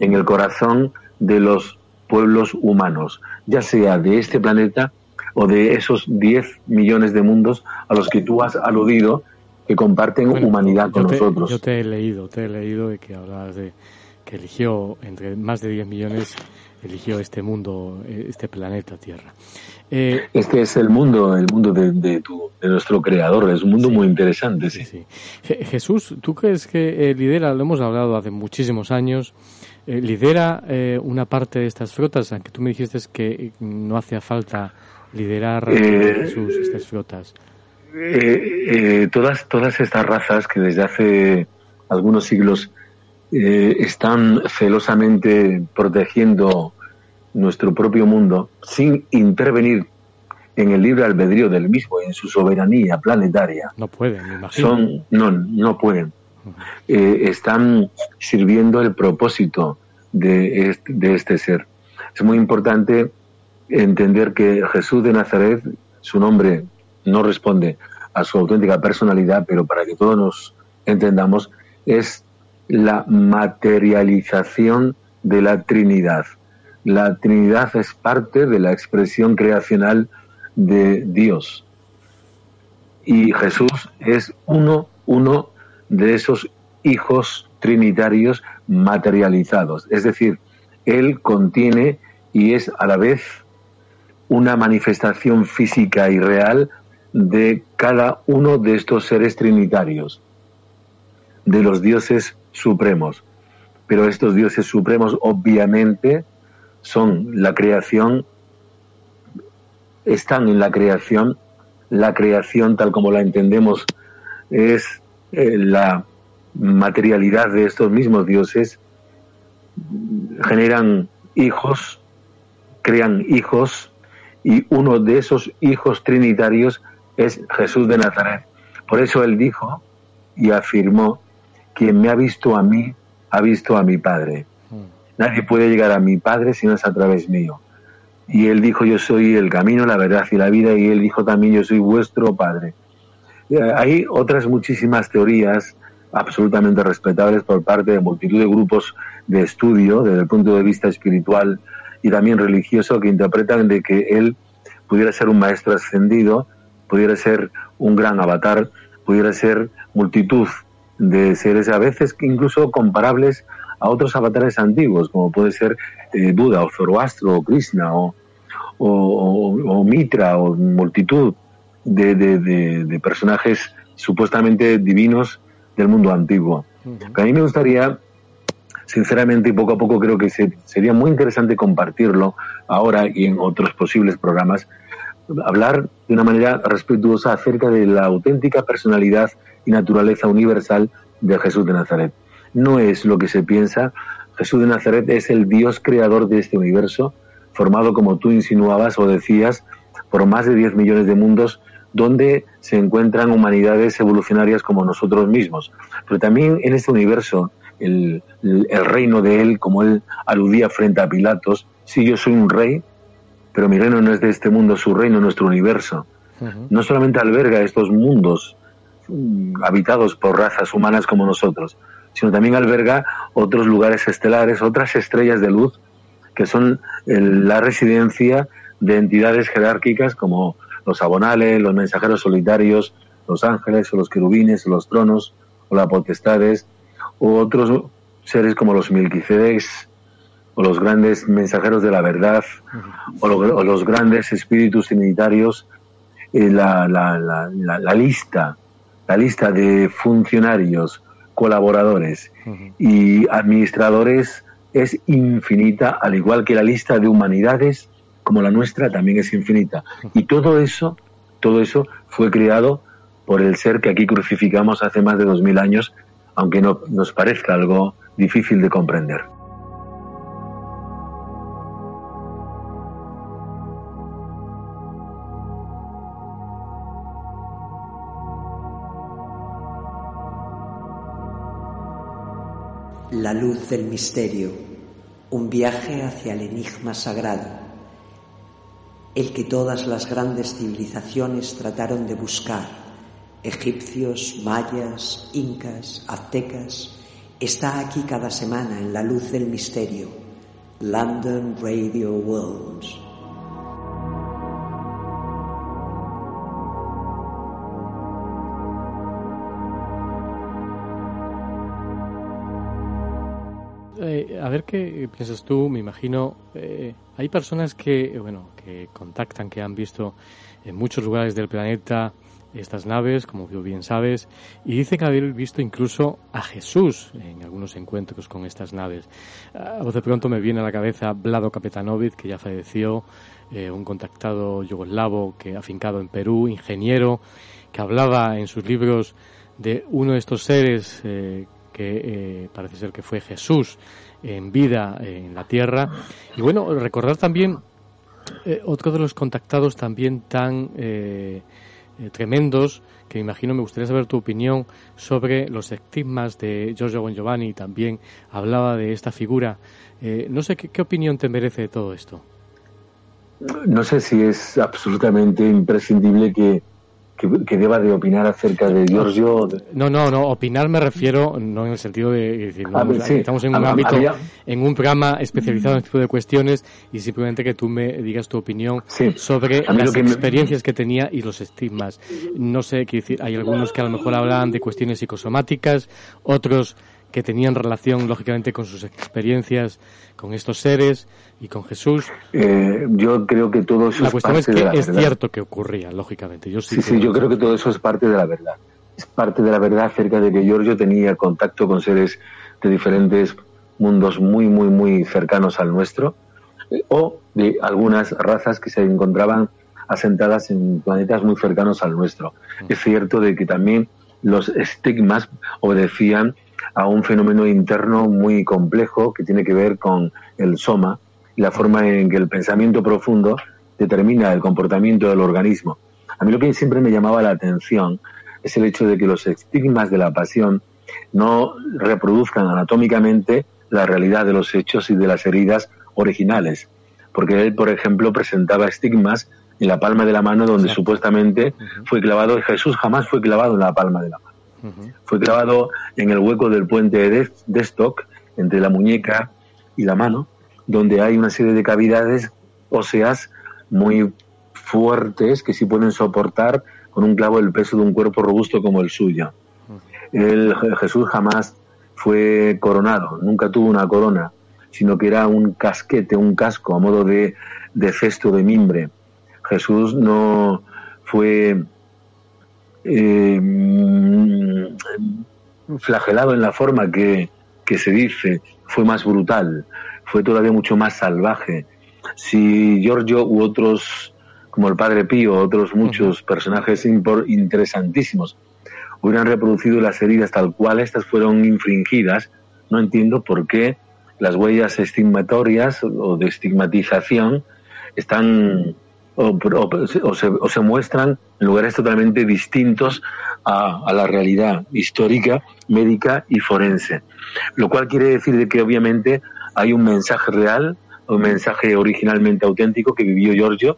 en el corazón de los pueblos humanos, ya sea de este planeta o de esos 10 millones de mundos a los que tú has aludido que comparten humanidad con nosotros. Yo te he leído, te he leído de que hablabas de que eligió entre más de 10 millones eligió este mundo, este planeta Tierra. Eh, este es el mundo, el mundo de, de, nuestro creador, es un mundo muy interesante. Sí, Jesús, ¿tú crees que eh, lidera, lo hemos hablado hace muchísimos años, eh, lidera una parte de estas flotas, aunque tú me dijiste que no hacía falta liderar Jesús estas flotas? Eh, eh, todas, todas estas razas que desde hace algunos siglos eh, están celosamente protegiendo nuestro propio mundo sin intervenir en el libre albedrío del mismo, en su soberanía planetaria. No pueden, Son, no, no pueden. están sirviendo el propósito de de este ser. Es muy importante entender que Jesús de Nazaret, su nombre no responde a su auténtica personalidad, pero para que todos nos entendamos, es la materialización de la Trinidad. La Trinidad es parte de la expresión creacional de Dios. Y Jesús es uno, uno de esos hijos trinitarios materializados. Es decir, Él contiene y es a la vez una manifestación física y real de cada uno de estos seres trinitarios, de los dioses supremos. Pero estos dioses supremos obviamente son la creación, están en la creación, la creación tal como la entendemos es eh, la materialidad de estos mismos dioses, generan hijos, crean hijos, y uno de esos hijos trinitarios es Jesús de Nazaret. Por eso él dijo y afirmó, quien me ha visto a mí, ha visto a mi Padre. Nadie puede llegar a mi Padre si no es a través mío. Y él dijo, yo soy el camino, la verdad y la vida, y él dijo también, yo soy vuestro Padre. Hay otras muchísimas teorías absolutamente respetables por parte de multitud de grupos de estudio desde el punto de vista espiritual y también religioso que interpretan de que él pudiera ser un maestro ascendido, pudiera ser un gran avatar, pudiera ser multitud de seres a veces incluso comparables a otros avatares antiguos, como puede ser eh, Buda o Zoroastro o Krishna o, o, Mitra o multitud de, de, personajes supuestamente divinos del mundo antiguo. A mí me gustaría, sinceramente y poco a poco creo que sería muy interesante compartirlo ahora y en otros posibles programas, hablar de una manera respetuosa acerca de la auténtica personalidad y naturaleza universal de Jesús de Nazaret. No es lo que se piensa. Jesús de Nazaret es el Dios creador de este universo, formado, como tú insinuabas o decías, por más de 10 millones de mundos donde se encuentran humanidades evolucionarias como nosotros mismos. Pero también en este universo el, reino de él, como él aludía frente a Pilatos. Sí, yo soy un rey, pero mi reino no es de este mundo, su reino es nuestro universo. No solamente alberga estos mundos mm, habitados por razas humanas como nosotros, sino también alberga otros lugares estelares, otras estrellas de luz, que son la residencia de entidades jerárquicas como los abonales, los mensajeros solitarios, los ángeles o los querubines o los tronos o las potestades, o otros seres como los milquicedes o los grandes mensajeros de la verdad o, los grandes espíritus trinitarios, eh, la, la, lista, la lista de funcionarios, colaboradores y administradores es infinita, al igual que la lista de humanidades como la nuestra también es infinita. Y todo eso, todo eso fue creado por el ser que aquí crucificamos hace más de dos mil años, aunque no, nos parezca algo difícil de comprender. La luz del misterio, un viaje hacia el enigma sagrado, el que todas las grandes civilizaciones trataron de buscar egipcios, mayas, incas, aztecas, está aquí cada semana en la luz del misterio. London Radio Worlds. A ver qué piensas tú, me imagino, eh, hay personas que, bueno, que contactan, que han visto en muchos lugares del planeta estas naves, como bien sabes, y dicen haber visto incluso a Jesús en algunos encuentros con estas naves. A vos de pronto me viene a la cabeza Vlado Kapetanovic, que ya falleció, eh, un contactado yugoslavo que afincado en Perú, ingeniero, que hablaba en sus libros de uno de estos seres eh, que parece ser que fue Jesús en vida en la tierra. Y bueno, recordar también otro de los contactados también tan eh, tremendos que imagino me gustaría saber tu opinión sobre los estigmas de Giorgio Bon Giovanni. También hablaba de esta figura. Eh, no sé ¿qué, opinión te merece de todo esto. No sé si es absolutamente imprescindible que que, deba de opinar acerca de Giorgio. No, no, no, opinar me refiero no en el sentido de decir, ah, estamos en un ámbito, en un programa especializado en este tipo de cuestiones y simplemente que tú me digas tu opinión sobre las experiencias que tenía y los estigmas. No sé, quiero decir, hay algunos que a lo mejor hablan de cuestiones psicosomáticas, otros que tenían relación, lógicamente, con sus experiencias con estos seres y con Jesús. Eh, yo creo que todo eso la cuestión es, que es cierto que ocurría, lógicamente. Yo sí, sí, yo creo que todo eso es parte de la verdad. Es parte de la verdad acerca de que Giorgio tenía contacto con seres de diferentes mundos muy, muy, muy cercanos al nuestro, eh, o de algunas razas que se encontraban asentadas en planetas muy cercanos al nuestro. Mm. Es cierto de que también los estigmas obedecían a un fenómeno interno muy complejo que tiene que ver con el soma y la forma en que el pensamiento profundo determina el comportamiento del organismo. A mí lo que siempre me llamaba la atención es el hecho de que los estigmas de la pasión no reproduzcan anatómicamente la realidad de los hechos y de las heridas originales. Porque él, por ejemplo, presentaba estigmas en la palma de la mano donde supuestamente fue clavado, Jesús jamás fue clavado en la palma de la mano. Fue clavado en el hueco del puente de Destock, entre la muñeca y la mano, donde hay una serie de cavidades óseas muy fuertes que sí pueden soportar con un clavo el peso de un cuerpo robusto como el suyo. El, Jesús jamás fue coronado, nunca tuvo una corona, sino que era un casquete, un casco a modo de, de cesto de mimbre. Jesús no fue eh, flagelado en la forma que, se dice, fue más brutal, fue todavía mucho más salvaje. Si Giorgio u otros, como el Padre Pío, otros muchos personajes interesantísimos, hubieran reproducido las heridas tal cual estas fueron infringidas, no entiendo por qué las huellas estigmatorias o de estigmatización están o, se, muestran en lugares totalmente distintos a, la realidad histórica, médica y forense. Lo cual quiere decir que obviamente hay un mensaje real, un mensaje originalmente auténtico que vivió Giorgio,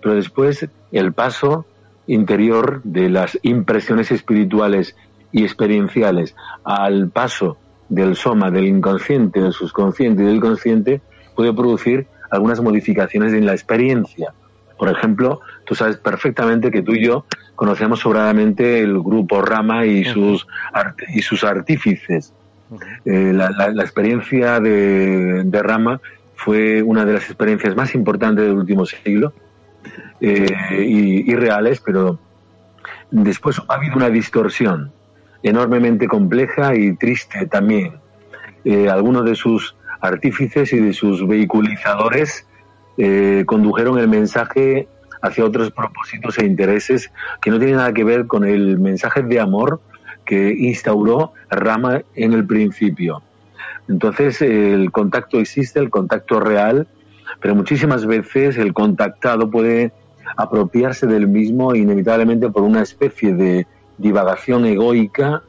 pero después el paso interior de las impresiones espirituales y experienciales al paso del soma, del inconsciente, del subconsciente y del consciente, puede producir algunas modificaciones en la experiencia. Por ejemplo, tú sabes perfectamente que tú y yo conocemos sobradamente el grupo Rama y sus, y sus artífices. Eh, la, experiencia de, Rama fue una de las experiencias más importantes del último siglo eh, y, reales, pero después ha habido una distorsión enormemente compleja y triste también. Eh, algunos de sus artífices y de sus vehiculizadores eh, condujeron el mensaje hacia otros propósitos e intereses que no tienen nada que ver con el mensaje de amor que instauró Rama en el principio. Entonces el contacto existe, el contacto real, pero muchísimas veces el contactado puede apropiarse del mismo inevitablemente por una especie de divagación egoica.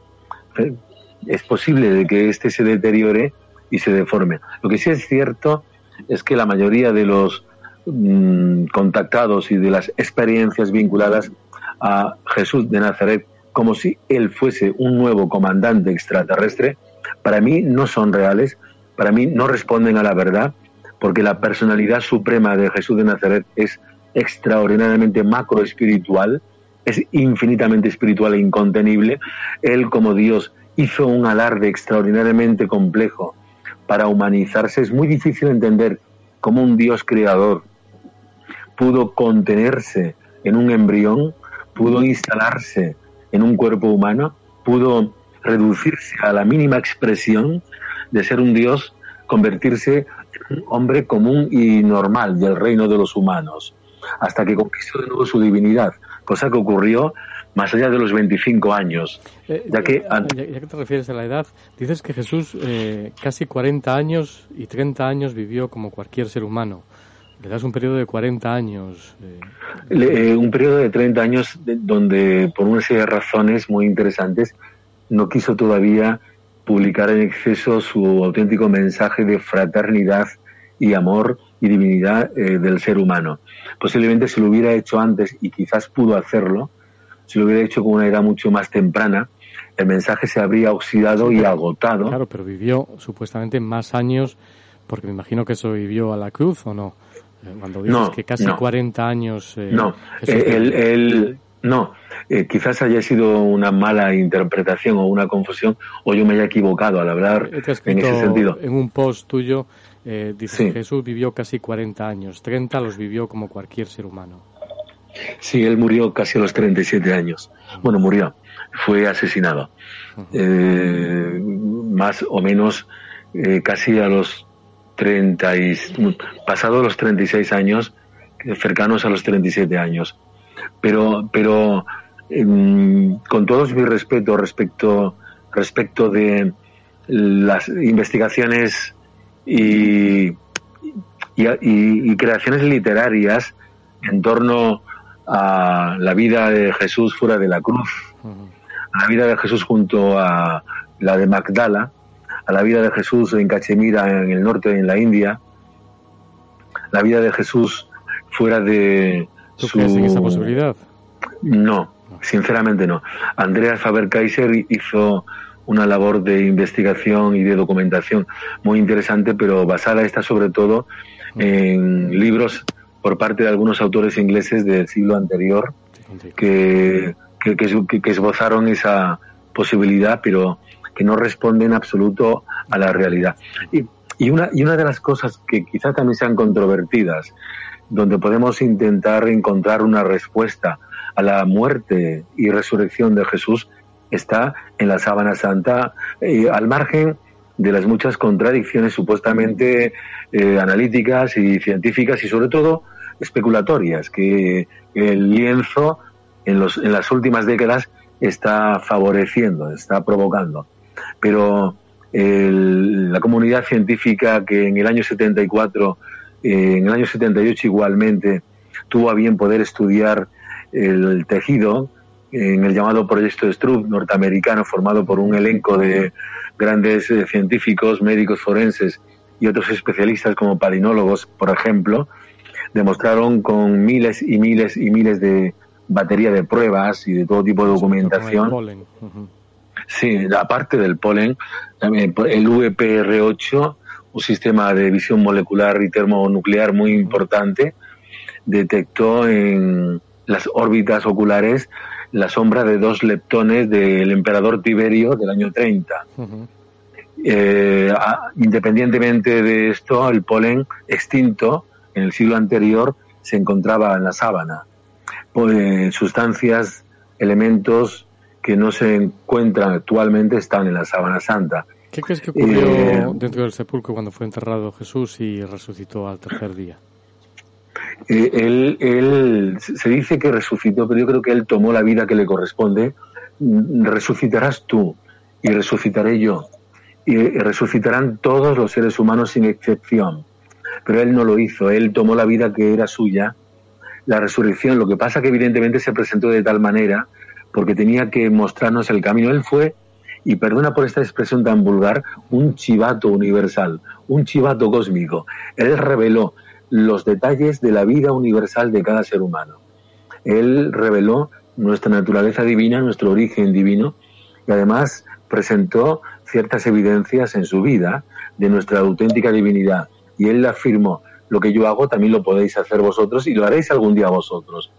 Es posible de que éste se deteriore y se deforme. Lo que sí es cierto es que la mayoría de los mm, contactados y de las experiencias vinculadas a Jesús de Nazaret como si él fuese un nuevo comandante extraterrestre, para mí no son reales, para mí no responden a la verdad, porque la personalidad suprema de Jesús de Nazaret es extraordinariamente macro espiritual, es infinitamente espiritual e incontenible. Él como Dios hizo un alarde extraordinariamente complejo para humanizarse. Es muy difícil entender cómo un Dios creador pudo contenerse en un embrión, pudo instalarse en un cuerpo humano, pudo reducirse a la mínima expresión de ser un Dios, convertirse en un hombre común y normal del reino de los humanos, hasta que conquistó de nuevo su divinidad, cosa que ocurrió más allá de los 25 años. Eh, ya, que, ya, que te refieres a la edad, dices que Jesús eh, casi 40 años y 30 años vivió como cualquier ser humano. Le das un periodo de 40 años. Eh. un periodo de 30 años donde, por una serie de razones muy interesantes, no quiso todavía publicar en exceso su auténtico mensaje de fraternidad y amor y divinidad del ser humano. Posiblemente si lo hubiera hecho antes y quizás pudo hacerlo, si lo hubiera hecho con una edad mucho más temprana, el mensaje se habría oxidado y agotado. Claro, pero vivió supuestamente más años, porque me imagino que eso vivió a la cruz, ¿o no? Eh, cuando dices que casi 40 años... Eh, no, eh, no, quizás haya sido una mala interpretación o una confusión, o yo me haya equivocado al hablar en ese sentido. En un post tuyo eh, dice Jesús vivió casi 40 años, 30 los vivió como cualquier ser humano. Sí, él murió casi a los 37 años. Bueno, murió, fue asesinado. Eh, más o menos eh, casi a los 30 y, pasado los 36 años, cercanos a los 37 años. Pero, pero em, con todos mi respeto respecto, respecto de las investigaciones y, y creaciones literarias en torno a la vida de Jesús fuera de la cruz, a la vida de Jesús junto a la de Magdala, a la vida de Jesús en Cachemira, en el norte, en la India, la vida de Jesús fuera de ¿Tú su... en esa posibilidad? No, sinceramente no. Andreas Faber-Kaiser hizo una labor de investigación y de documentación muy interesante, pero basada esta sobre todo en libros por parte de algunos autores ingleses del siglo anterior que, que, esbozaron esa posibilidad, pero que no responden en absoluto a la realidad. Y, y, una, y una de las cosas que quizás también sean controvertidas, donde podemos intentar encontrar una respuesta a la muerte y resurrección de Jesús, está en la sábana santa, eh, al margen de las muchas contradicciones supuestamente eh, analíticas y científicas y sobre todo especulatorias que el lienzo en, los, en las últimas décadas está favoreciendo, está provocando. Pero la comunidad científica que en el año 74, eh, en el año 78 igualmente, tuvo a bien poder estudiar el tejido en el llamado Proyecto Stroop norteamericano, formado por un elenco de grandes eh, científicos, médicos forenses y otros especialistas como palinólogos, por ejemplo, demostraron con miles y miles y miles de batería de pruebas y de todo tipo de documentación. Sí, aparte del polen, también el VPR8, un sistema de visión molecular y termonuclear muy importante, detectó en las órbitas oculares la sombra de dos leptones del emperador Tiberio del año 30. Eh, independientemente de esto, el polen extinto en el siglo anterior se encontraba en la sábana. Pues, sustancias, elementos que no se encuentran actualmente están en la sábana santa. ¿Qué crees que ocurrió eh, dentro del sepulcro cuando fue enterrado Jesús y resucitó al tercer día? Eh, él, él, se dice que resucitó, pero yo creo que él tomó la vida que le corresponde. Resucitarás tú y resucitaré yo. Y resucitarán todos los seres humanos sin excepción. Pero él no lo hizo, él tomó la vida que era suya, la resurrección. Lo que pasa que evidentemente se presentó de tal manera porque tenía que mostrarnos el camino. Él fue, y perdona por esta expresión tan vulgar, un chivato universal, un chivato cósmico. Él reveló los detalles de la vida universal de cada ser humano. Él reveló nuestra naturaleza divina, nuestro origen divino, y además presentó ciertas evidencias en su vida de nuestra auténtica divinidad. Y él afirmó, lo que yo hago también lo podéis hacer vosotros y lo haréis algún día vosotros.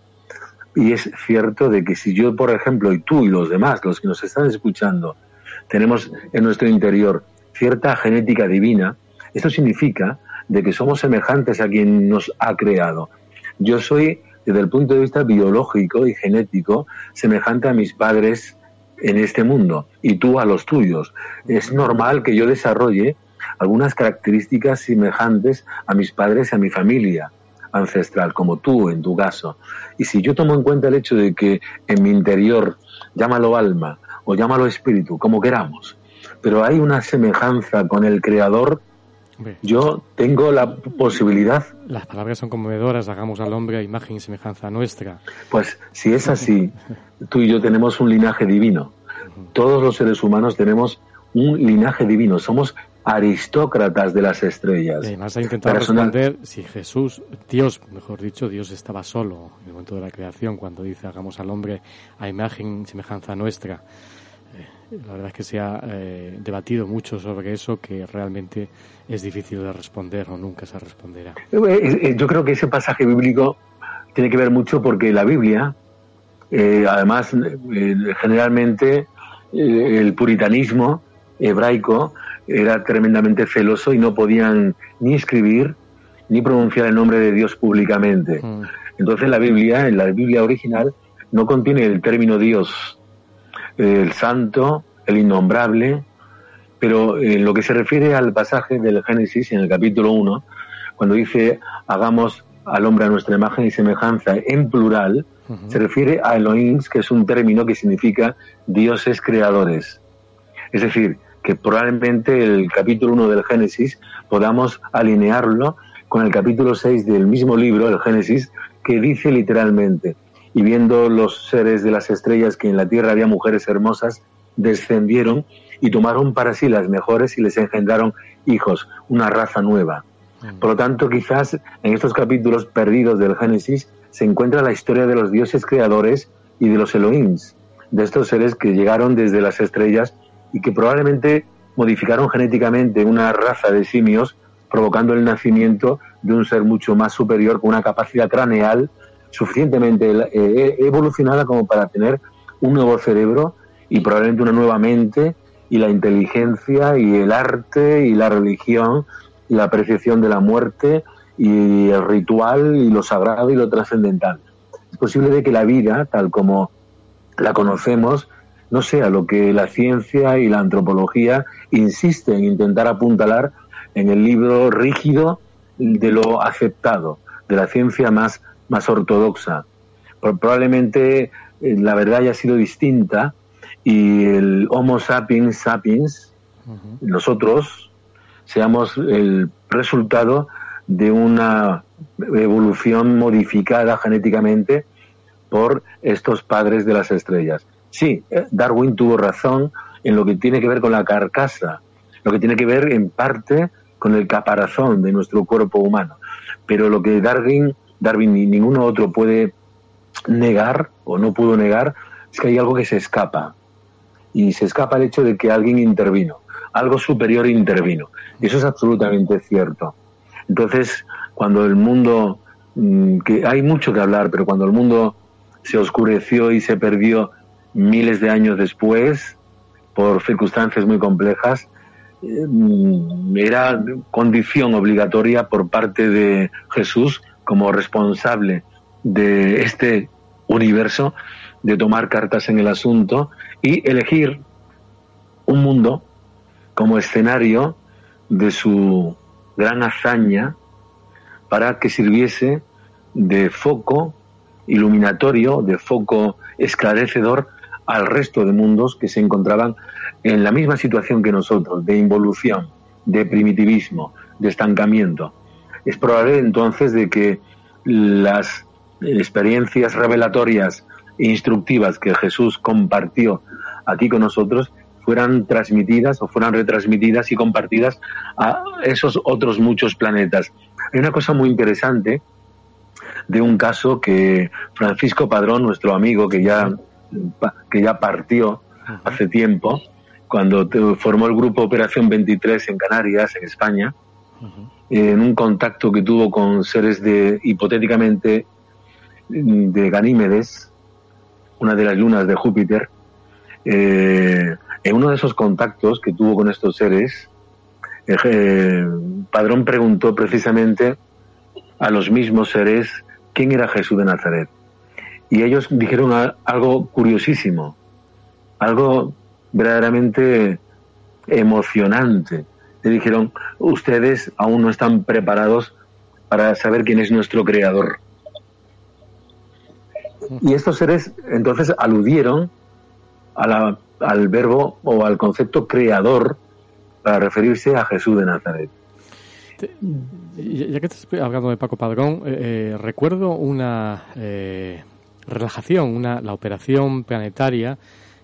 Y es cierto de que si yo, por ejemplo, y tú y los demás, los que nos están escuchando, tenemos en nuestro interior cierta genética divina, esto significa de que somos semejantes a quien nos ha creado. Yo soy, desde el punto de vista biológico y genético, semejante a mis padres en este mundo y tú a los tuyos. Es normal que yo desarrolle algunas características semejantes a mis padres y a mi familia ancestral, como tú en tu caso. Y si yo tomo en cuenta el hecho de que en mi interior, llámalo alma o llámalo espíritu, como queramos, pero hay una semejanza con el Creador yo tengo la posibilidad. Las palabras son conmovedoras, hagamos al hombre a imagen y semejanza nuestra. Pues si es así, tú y yo tenemos un linaje divino. Todos los seres humanos tenemos un linaje divino, somos aristócratas de las estrellas. Y además ha intentado responder si Jesús, Dios, mejor dicho, Dios estaba solo en el momento de la creación, cuando dice hagamos al hombre a imagen y semejanza nuestra. Eh, la verdad es que se ha eh, debatido mucho sobre eso, que realmente es difícil de responder o nunca se responderá. Eh, yo creo que ese pasaje bíblico tiene que ver mucho porque la Biblia, además, generalmente el puritanismo hebraico era tremendamente celoso y no podían ni escribir ni pronunciar el nombre de Dios públicamente. Mm. Entonces la Biblia, en la Biblia original, no contiene el término Dios el santo, el innombrable, pero en lo que se refiere al pasaje del Génesis, en el capítulo 1, cuando dice hagamos al hombre a nuestra imagen y semejanza en plural, se refiere a Elohim, que es un término que significa dioses creadores. Es decir, que probablemente el capítulo 1 del Génesis podamos alinearlo con el capítulo 6 del mismo libro, el Génesis, que dice literalmente, y viendo los seres de las estrellas que en la tierra había mujeres hermosas, descendieron y tomaron para sí las mejores y les engendraron hijos, una raza nueva. Mm. Por lo tanto, quizás en estos capítulos perdidos del Génesis se encuentra la historia de los dioses creadores y de los Elohims, de estos seres que llegaron desde las estrellas y que probablemente modificaron genéticamente una raza de simios, provocando el nacimiento de un ser mucho más superior con una capacidad craneal suficientemente eh, evolucionada como para tener un nuevo cerebro y probablemente una nueva mente y la inteligencia y el arte y la religión y la apreciación de la muerte y el ritual y lo sagrado y lo trascendental. Es posible de que la vida, tal como la conocemos, no sea lo que la ciencia y la antropología insisten en intentar apuntalar en el libro rígido de lo aceptado, de la ciencia más más ortodoxa. Probablemente eh, la verdad haya sido distinta y el Homo sapiens sapiens, nosotros, seamos el resultado de una evolución modificada genéticamente por estos padres de las estrellas. Sí, Darwin tuvo razón en lo que tiene que ver con la carcasa, lo que tiene que ver en parte con el caparazón de nuestro cuerpo humano. Pero lo que Darwin, Darwin ni ninguno otro puede negar o no pudo negar es que hay algo que se escapa. Y se escapa el hecho de que alguien intervino, algo superior intervino. Y eso es absolutamente cierto. Entonces, cuando el mundo, mm, que hay mucho que hablar, pero cuando el mundo se oscureció y se perdió miles de años después, por circunstancias muy complejas, eh, era condición obligatoria por parte de Jesús como responsable de este universo de tomar cartas en el asunto y elegir un mundo como escenario de su gran hazaña para que sirviese de foco iluminatorio, de foco esclarecedor al resto de mundos que se encontraban en la misma situación que nosotros, de involución, de primitivismo, de estancamiento. Es probable entonces de que las experiencias revelatorias e instructivas que Jesús compartió aquí con nosotros fueran transmitidas o fueran retransmitidas y compartidas a esos otros muchos planetas. Hay una cosa muy interesante de un caso que Francisco Padrón, nuestro amigo que ya, que ya partió hace tiempo, cuando formó el grupo Operación 23 en Canarias, en España, en un contacto que tuvo con seres de, hipotéticamente, de Ganímedes, una de las lunas de Júpiter, eh, en uno de esos contactos que tuvo con estos seres, eh, Padrón preguntó precisamente a los mismos seres quién era Jesús de Nazaret. Y ellos dijeron algo curiosísimo, algo verdaderamente emocionante. Le dijeron, ustedes aún no están preparados para saber quién es nuestro creador. Y estos seres entonces aludieron al verbo o al concepto creador para referirse a Jesús de Nazaret. Ya que estás hablando de Paco Padrón, eh, eh, recuerdo una eh, relajación, una, la operación planetaria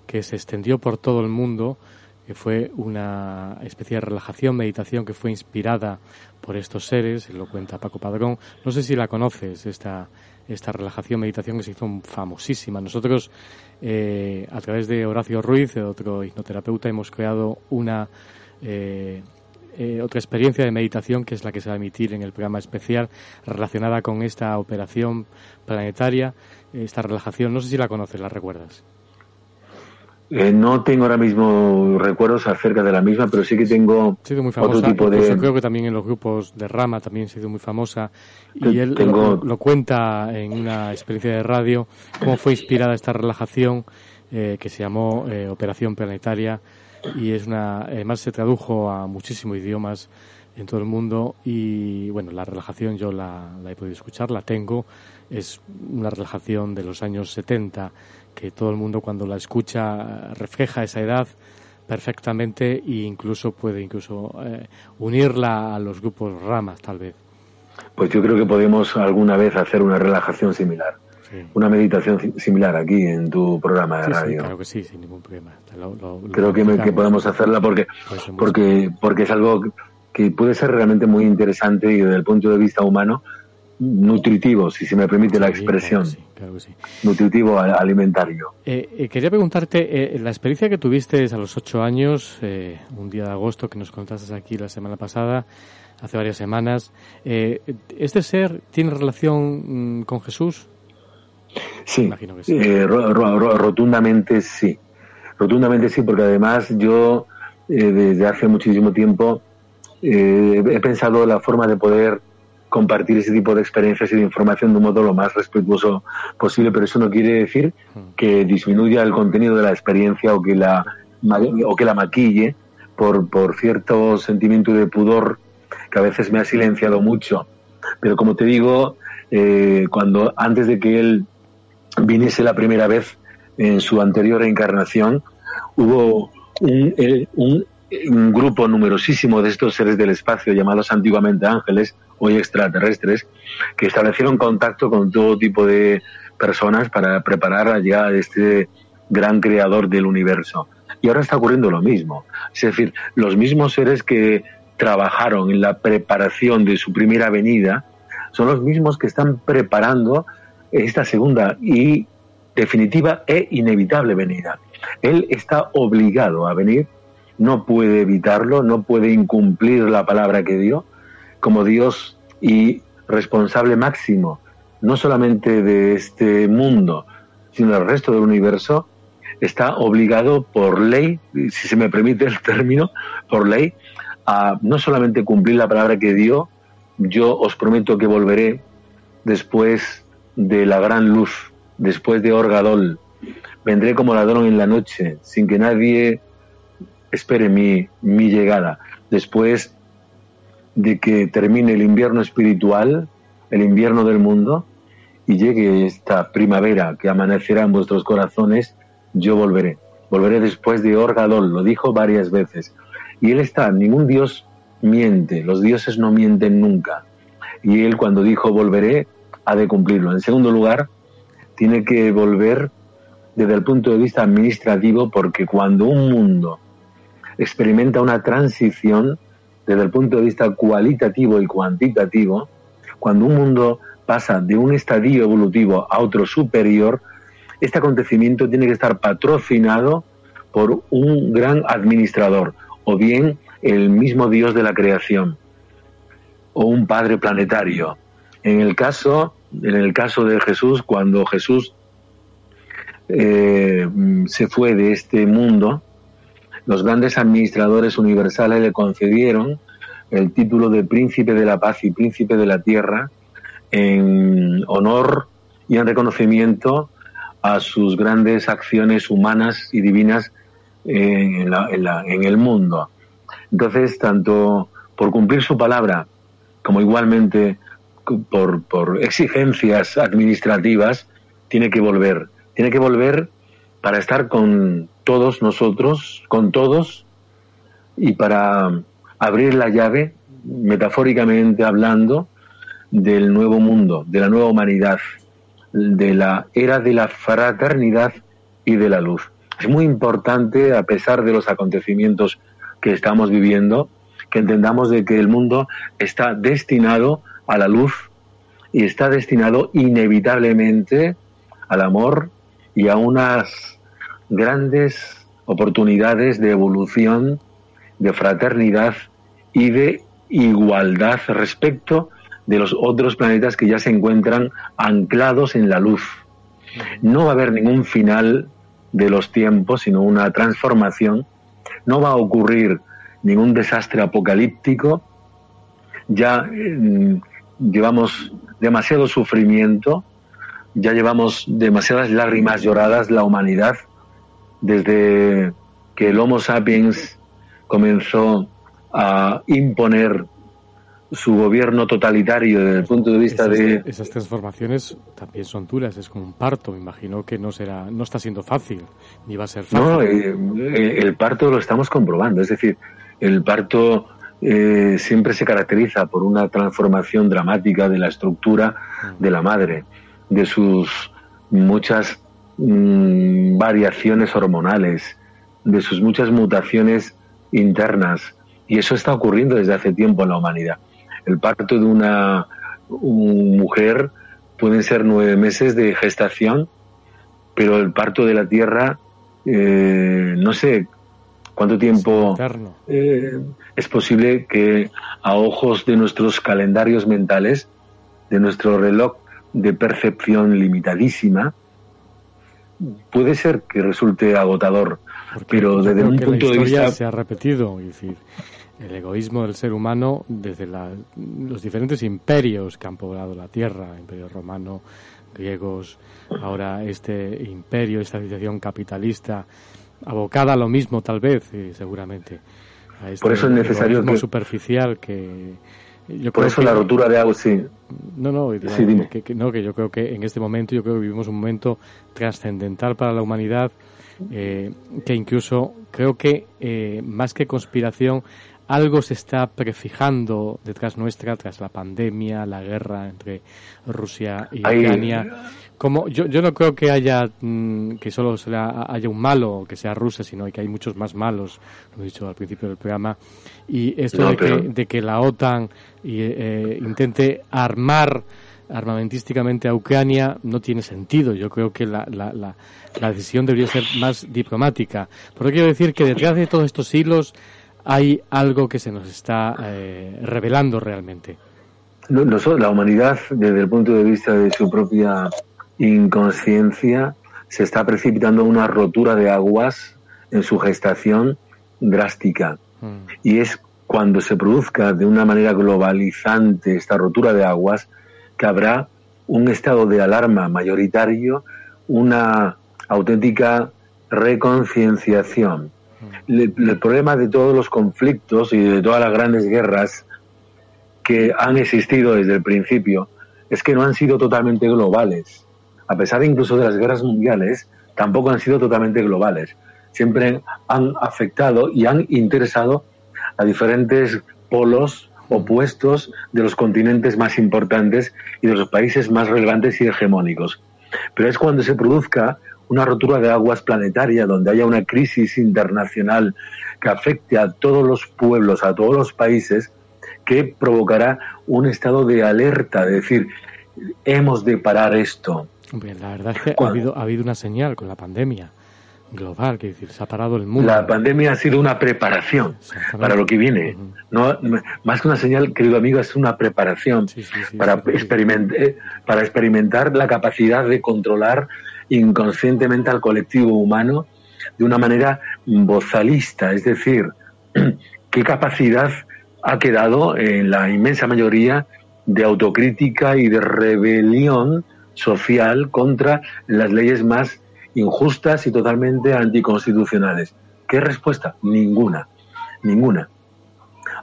que se extendió por todo el mundo, que fue una especie de relajación, meditación que fue inspirada por estos seres, lo cuenta Paco Padrón. No sé si la conoces, esta, esta relajación, meditación que se hizo famosísima. Nosotros, a través de Horacio Ruiz, otro hipnoterapeuta, hemos creado una eh, otra experiencia de meditación que es la que se va a emitir en el programa especial relacionada con esta operación planetaria, esta relajación. No sé si la conoces, la recuerdas. Eh, no tengo ahora mismo recuerdos acerca de la misma, pero sí que tengo muy famosa, otro tipo de... Creo que también en los grupos de Rama también ha sido muy famosa. Y él lo, cuenta en una experiencia de radio, cómo fue inspirada esta relajación eh, que se llamó Operación Planetaria y es una, además se tradujo a muchísimos idiomas en todo el mundo y bueno, la relajación yo la, he podido escuchar, la tengo, es una relajación de los años 70 que todo el mundo cuando la escucha refleja esa edad perfectamente e incluso puede incluso eh, unirla a los grupos ramas tal vez. Pues yo creo que podemos alguna vez hacer una relajación similar una meditación similar aquí en tu programa de radio. Sí, claro que sí, sin ningún problema. Creo que, podemos hacerla porque, porque, porque es algo que puede ser realmente muy interesante y desde el punto de vista humano nutritivo, si se me permite la expresión. Claro sí, Nutritivo alimentario. Eh, eh, quería preguntarte, eh, la experiencia que tuviste a los ocho años, un día de agosto que nos contaste aquí la semana pasada, hace varias semanas, ¿este ser tiene relación mm, con Jesús? Sí, eh, rotundamente sí. Rotundamente sí, porque además yo eh, desde hace muchísimo tiempo eh, he pensado la forma de poder compartir ese tipo de experiencias y de información de un modo lo más respetuoso posible, pero eso no quiere decir que disminuya el contenido de la experiencia o que la, o que la maquille por, por cierto sentimiento de pudor que a veces me ha silenciado mucho. Pero como te digo, cuando antes de que él viniese la primera vez en su anterior encarnación, hubo un grupo numerosísimo de estos seres del espacio, llamados antiguamente ángeles, hoy extraterrestres, que establecieron contacto con todo tipo de personas para preparar la llegada de este gran creador del universo. Y ahora está ocurriendo lo mismo. Es decir, los mismos seres que trabajaron en la preparación de su primera venida son los mismos que están preparando esta segunda y definitiva e inevitable venida. Él está obligado a venir, no puede evitarlo, no puede incumplir la palabra que dio, como Dios y responsable máximo, no solamente de este mundo, sino del resto del universo, está obligado por ley, si se me permite el término, por ley, a no solamente cumplir la palabra que dio, yo os prometo que volveré después de la gran luz, después de Orgadol, vendré como ladrón en la noche, sin que nadie espere mi, llegada, después de que termine el invierno espiritual, el invierno del mundo, y llegue esta primavera que amanecerá en vuestros corazones, yo volveré. Volveré después de Orgadol, lo dijo varias veces. Y él está, ningún dios miente, los dioses no mienten nunca. Y él cuando dijo volveré, ha de cumplirlo. En segundo lugar, tiene que volver desde el punto de vista administrativo porque cuando un mundo experimenta una transición desde el punto de vista cualitativo y cuantitativo, cuando un mundo pasa de un estadio evolutivo a otro superior, este acontecimiento tiene que estar patrocinado por un gran administrador, o bien el mismo Dios de la creación, o un padre planetario. En el caso, en el caso de Jesús, cuando Jesús eh, se fue de este mundo, los grandes administradores universales le concedieron el título de príncipe de la paz y príncipe de la tierra en honor y en reconocimiento a sus grandes acciones humanas y divinas en, en, el mundo. Entonces, tanto por cumplir su palabra como igualmente por, por exigencias administrativas, tiene que volver. Tiene que volver para estar con todos nosotros, con todos, y para abrir la llave, metafóricamente hablando, del nuevo mundo, de la nueva humanidad, de la era de la fraternidad y de la luz. Es muy importante, a pesar de los acontecimientos que estamos viviendo, que entendamos de que el mundo está destinado a la luz y está destinado inevitablemente al amor y a unas grandes oportunidades de evolución, de fraternidad y de igualdad respecto de los otros planetas que ya se encuentran anclados en la luz. No va a haber ningún final de los tiempos, sino una transformación. No va a ocurrir ningún desastre apocalíptico. Ya mm, llevamos demasiado sufrimiento, ya llevamos demasiadas lágrimas lloradas la humanidad desde que el Homo sapiens comenzó a imponer su gobierno totalitario desde el punto de vista de esas transformaciones también son duras es como un parto me imagino que no será no está siendo fácil ni va a ser fácil. no eh, el parto lo estamos comprobando es decir el parto eh, siempre se caracteriza por una transformación dramática de la estructura de la madre de sus muchas mm, variaciones hormonales de sus muchas mutaciones internas. Y eso está ocurriendo desde hace tiempo en la humanidad. El parto de una mujer pueden ser nueve meses de gestación, pero el parto de la tierra, eh, no sé cuánto tiempo eh, es posible que a ojos de nuestros calendarios mentales, de nuestro reloj de percepción limitadísima, puede ser que resulte agotador, pero desde un punto de vista se ha repetido, es decir, el egoísmo del ser humano desde los diferentes imperios que han poblado la tierra, imperio romano, griegos, ahora este imperio, esta civilización capitalista, abocada a lo mismo tal vez, seguramente. A este Por eso es necesario que... superficial que... Por eso la rotura de agua, sí. No, no, que, no, que yo creo que en este momento, yo creo que vivimos un momento trascendental para la humanidad eh, que incluso creo que más que conspiración algo se está prefijando detrás nuestra tras la pandemia, la guerra entre Rusia y Ucrania. Como yo, yo no creo que haya mm, que solo haya un malo que sea Rusia, sino que hay muchos más malos, lo he dicho al principio del programa. Y esto de, que, de, que, la OTAN eh, intente armar armamentísticamente a Ucrania no tiene sentido. Yo creo que la, la, la, la decisión debería ser más diplomática. Por quiero decir que detrás de todos estos hilos hay algo que se nos está eh, revelando realmente. la humanidad, desde el punto de vista de su propia inconsciencia, se está precipitando una rotura de aguas en su gestación drástica. Mm. Y es cuando se produzca de una manera globalizante esta rotura de aguas que habrá un estado de alarma mayoritario, una auténtica reconcienciación el, problema de todos los conflictos y de todas las grandes guerras que han existido desde el principio es que no han sido totalmente globales. A pesar incluso de las guerras mundiales, tampoco han sido totalmente globales. Siempre han afectado y han interesado a diferentes polos opuestos de los continentes más importantes y de los países más relevantes y hegemónicos. Pero es cuando se produzca una rotura de aguas planetaria, donde haya una crisis internacional que afecte a todos los pueblos, a todos los países, que provocará un estado de alerta, de decir, hemos de parar esto. la verdad es que ha habido, ha habido una señal con la pandemia global, que decir, se ha parado el mundo. La pandemia ha sido una preparación para lo que viene. no, más que una señal, querido amigo, es una preparación para, experimentar, para experimentar la capacidad de controlar inconscientemente al colectivo humano de una manera bozalista, es decir, (clears throat) qué capacidad ha quedado en la inmensa mayoría de autocrítica y de rebelión social contra las leyes más injustas y totalmente anticonstitucionales. ¿Qué respuesta? Ninguna, ninguna.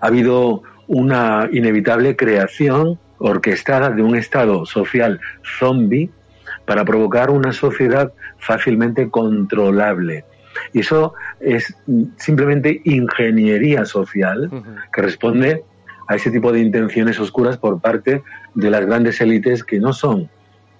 Ha habido una inevitable creación orquestada de un Estado social zombie para provocar una sociedad fácilmente controlable. Y eso es simplemente ingeniería social que responde a ese tipo de intenciones oscuras por parte de las grandes élites que no son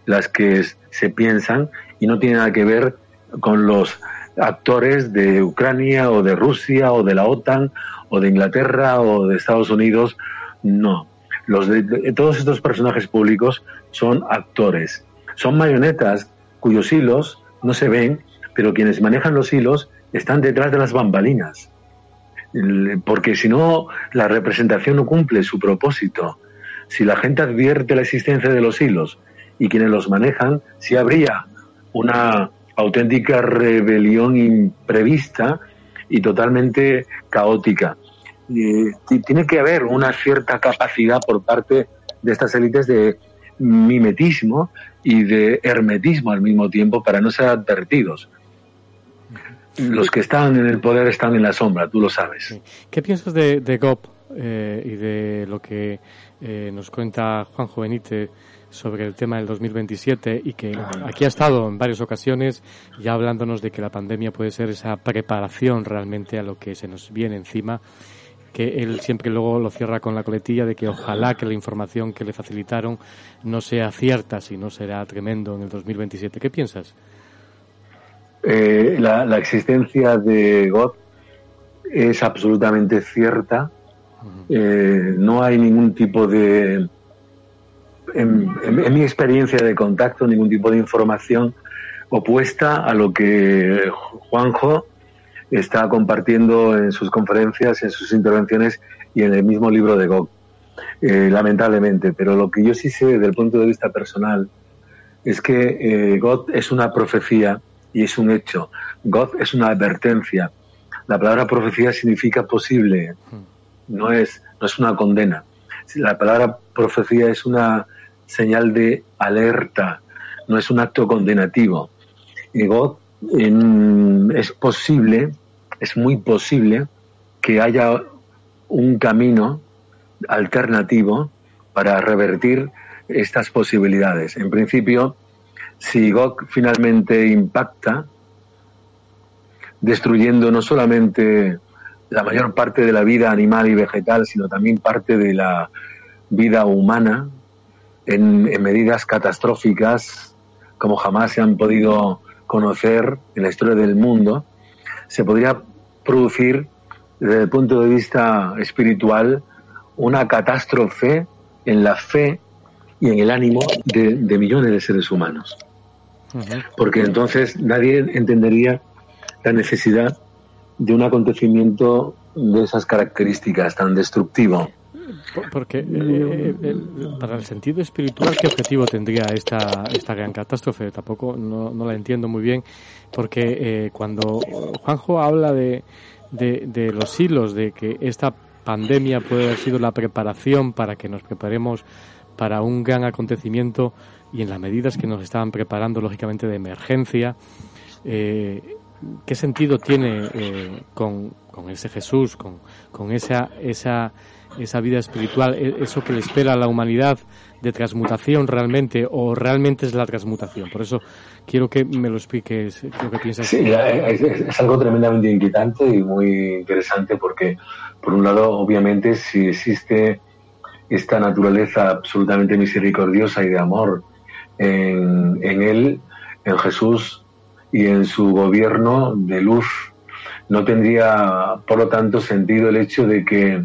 las que se piensan y no tienen nada que ver con los actores de Ucrania o de Rusia o de la OTAN o de Inglaterra o de Estados Unidos. No. Los de, todos estos personajes públicos son actores son marionetas cuyos hilos no se ven, pero quienes manejan los hilos están detrás de las bambalinas. Porque si no, la representación no cumple su propósito. Si la gente advierte la existencia de los hilos y quienes los manejan, si habría una auténtica rebelión imprevista y totalmente caótica. Tiene que haber una cierta capacidad por parte de estas élites de mimetismo y de hermetismo al mismo tiempo para no ser advertidos. Los que están en el poder están en la sombra, tú lo sabes. ¿Qué piensas de, de GOP eh, y de lo que eh, nos cuenta Juan Benítez sobre el tema del 2027 y que aquí ha estado en varias ocasiones ya hablándonos de que la pandemia puede ser esa preparación realmente a lo que se nos viene encima? Que él siempre luego lo cierra con la coletilla de que ojalá que la información que le facilitaron no sea cierta, sino será tremendo en el 2027. ¿Qué piensas? Eh, la, existencia de God es absolutamente cierta. Eh, no hay ningún tipo de, en, mi experiencia de contacto, ningún tipo de información opuesta a lo que Juanjo está compartiendo en sus conferencias, en sus intervenciones y en el mismo libro de Gog, eh, lamentablemente. Pero lo que yo sí sé desde el punto de vista personal es que eh, God es una profecía y es un hecho. God es una advertencia. La palabra profecía significa posible, no es, no es una condena. La palabra profecía es una señal de alerta, no es un acto condenativo. Y God es posible es muy posible que haya un camino alternativo para revertir estas posibilidades. En principio, si GOG finalmente impacta, destruyendo no solamente la mayor parte de la vida animal y vegetal, sino también parte de la vida humana en, medidas catastróficas como jamás se han podido conocer en la historia del mundo, se podría producir desde el punto de vista espiritual una catástrofe en la fe y en el ánimo de, millones de seres humanos. Porque entonces nadie entendería la necesidad de un acontecimiento de esas características tan destructivo. Porque eh, eh, para el sentido espiritual, ¿qué objetivo tendría esta, esta gran catástrofe? Tampoco no, la entiendo muy bien, porque eh, cuando Juanjo habla de, de, los hilos, de que esta pandemia puede haber sido la preparación para que nos preparemos para un gran acontecimiento y en las medidas que nos estaban preparando, lógicamente, de emergencia, ¿qué sentido tiene con, con, ese Jesús, con, con esa, esa esa vida espiritual, e-, eso que le espera a la humanidad de transmutación realmente o realmente es la transmutación. Por eso quiero que me lo expliques, lo que piensas. Sí, es, algo tremendamente inquietante y muy interesante porque, por un lado, obviamente, si existe esta naturaleza absolutamente misericordiosa y de amor en, en él, en Jesús y en su gobierno de luz, no tendría, por lo tanto, sentido el hecho de que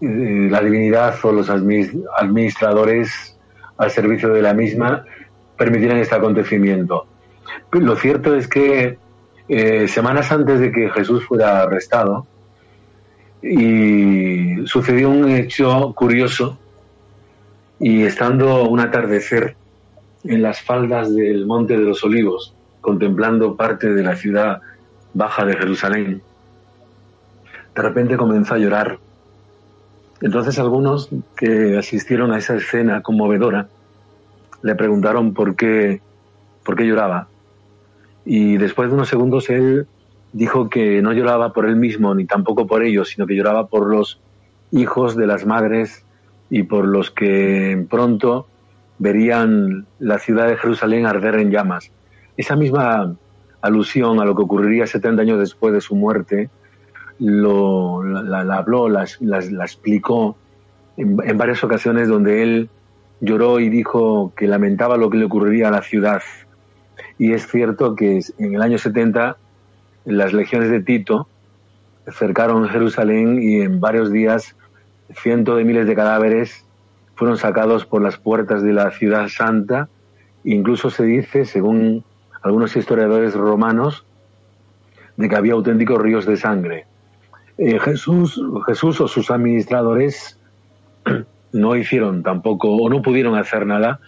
eh, la divinidad o los administradores al servicio de la misma permitieran este acontecimiento. Lo cierto es que eh, semanas antes de que Jesús fuera arrestado, y sucedió un hecho curioso, y estando un atardecer en las faldas del Monte de los Olivos, contemplando parte de la ciudad baja de Jerusalén, de repente comenzó a llorar entonces algunos que asistieron a esa escena conmovedora le preguntaron por qué, por qué lloraba. Y después de unos segundos él dijo que no lloraba por él mismo ni tampoco por ellos, sino que lloraba por los hijos de las madres y por los que pronto verían la ciudad de Jerusalén arder en llamas. Esa misma alusión a lo que ocurriría 70 años después de su muerte lo, la, habló, la, explicó en, varias ocasiones donde él lloró y dijo que lamentaba lo que le ocurriría a la ciudad. Y es cierto que en el año 70 las legiones de Tito cercaron Jerusalén y en varios días cientos de miles de cadáveres fueron sacados por las puertas de la ciudad santa. Incluso se dice, según algunos historiadores romanos, de que había auténticos ríos de sangre. Eh, Jesús, Jesús o sus administradores (clears throat) no hicieron tampoco o no pudieron hacer nada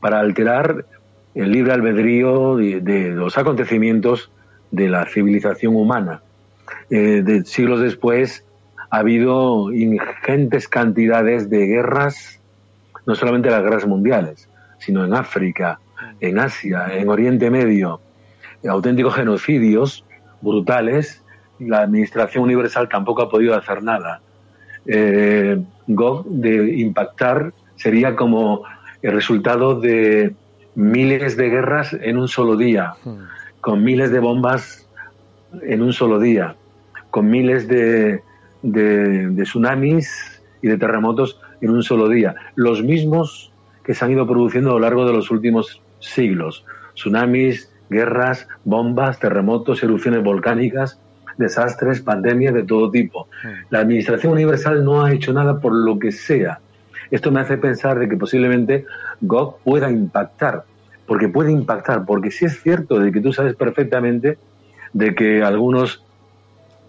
para alterar el libre albedrío de, los acontecimientos de la civilización humana. Eh, siglos después ha habido ingentes cantidades de guerras, no solamente las guerras mundiales, sino en África, en Asia, en Oriente Medio, auténticos genocidios brutales la Administración Universal tampoco ha podido hacer nada. Eh, Gog de impactar sería como el resultado de miles de guerras en un solo día, con miles de bombas en un solo día, con miles de, de, tsunamis y de terremotos en un solo día. Los mismos que se han ido produciendo a lo largo de los últimos siglos. Tsunamis, guerras, bombas, terremotos, erupciones volcánicas, desastres, pandemias de todo tipo. La Administración Universal no ha hecho nada por lo que sea. Esto me hace pensar de que posiblemente GOG pueda impactar, porque puede impactar, porque sí es cierto de que tú sabes perfectamente de que algunos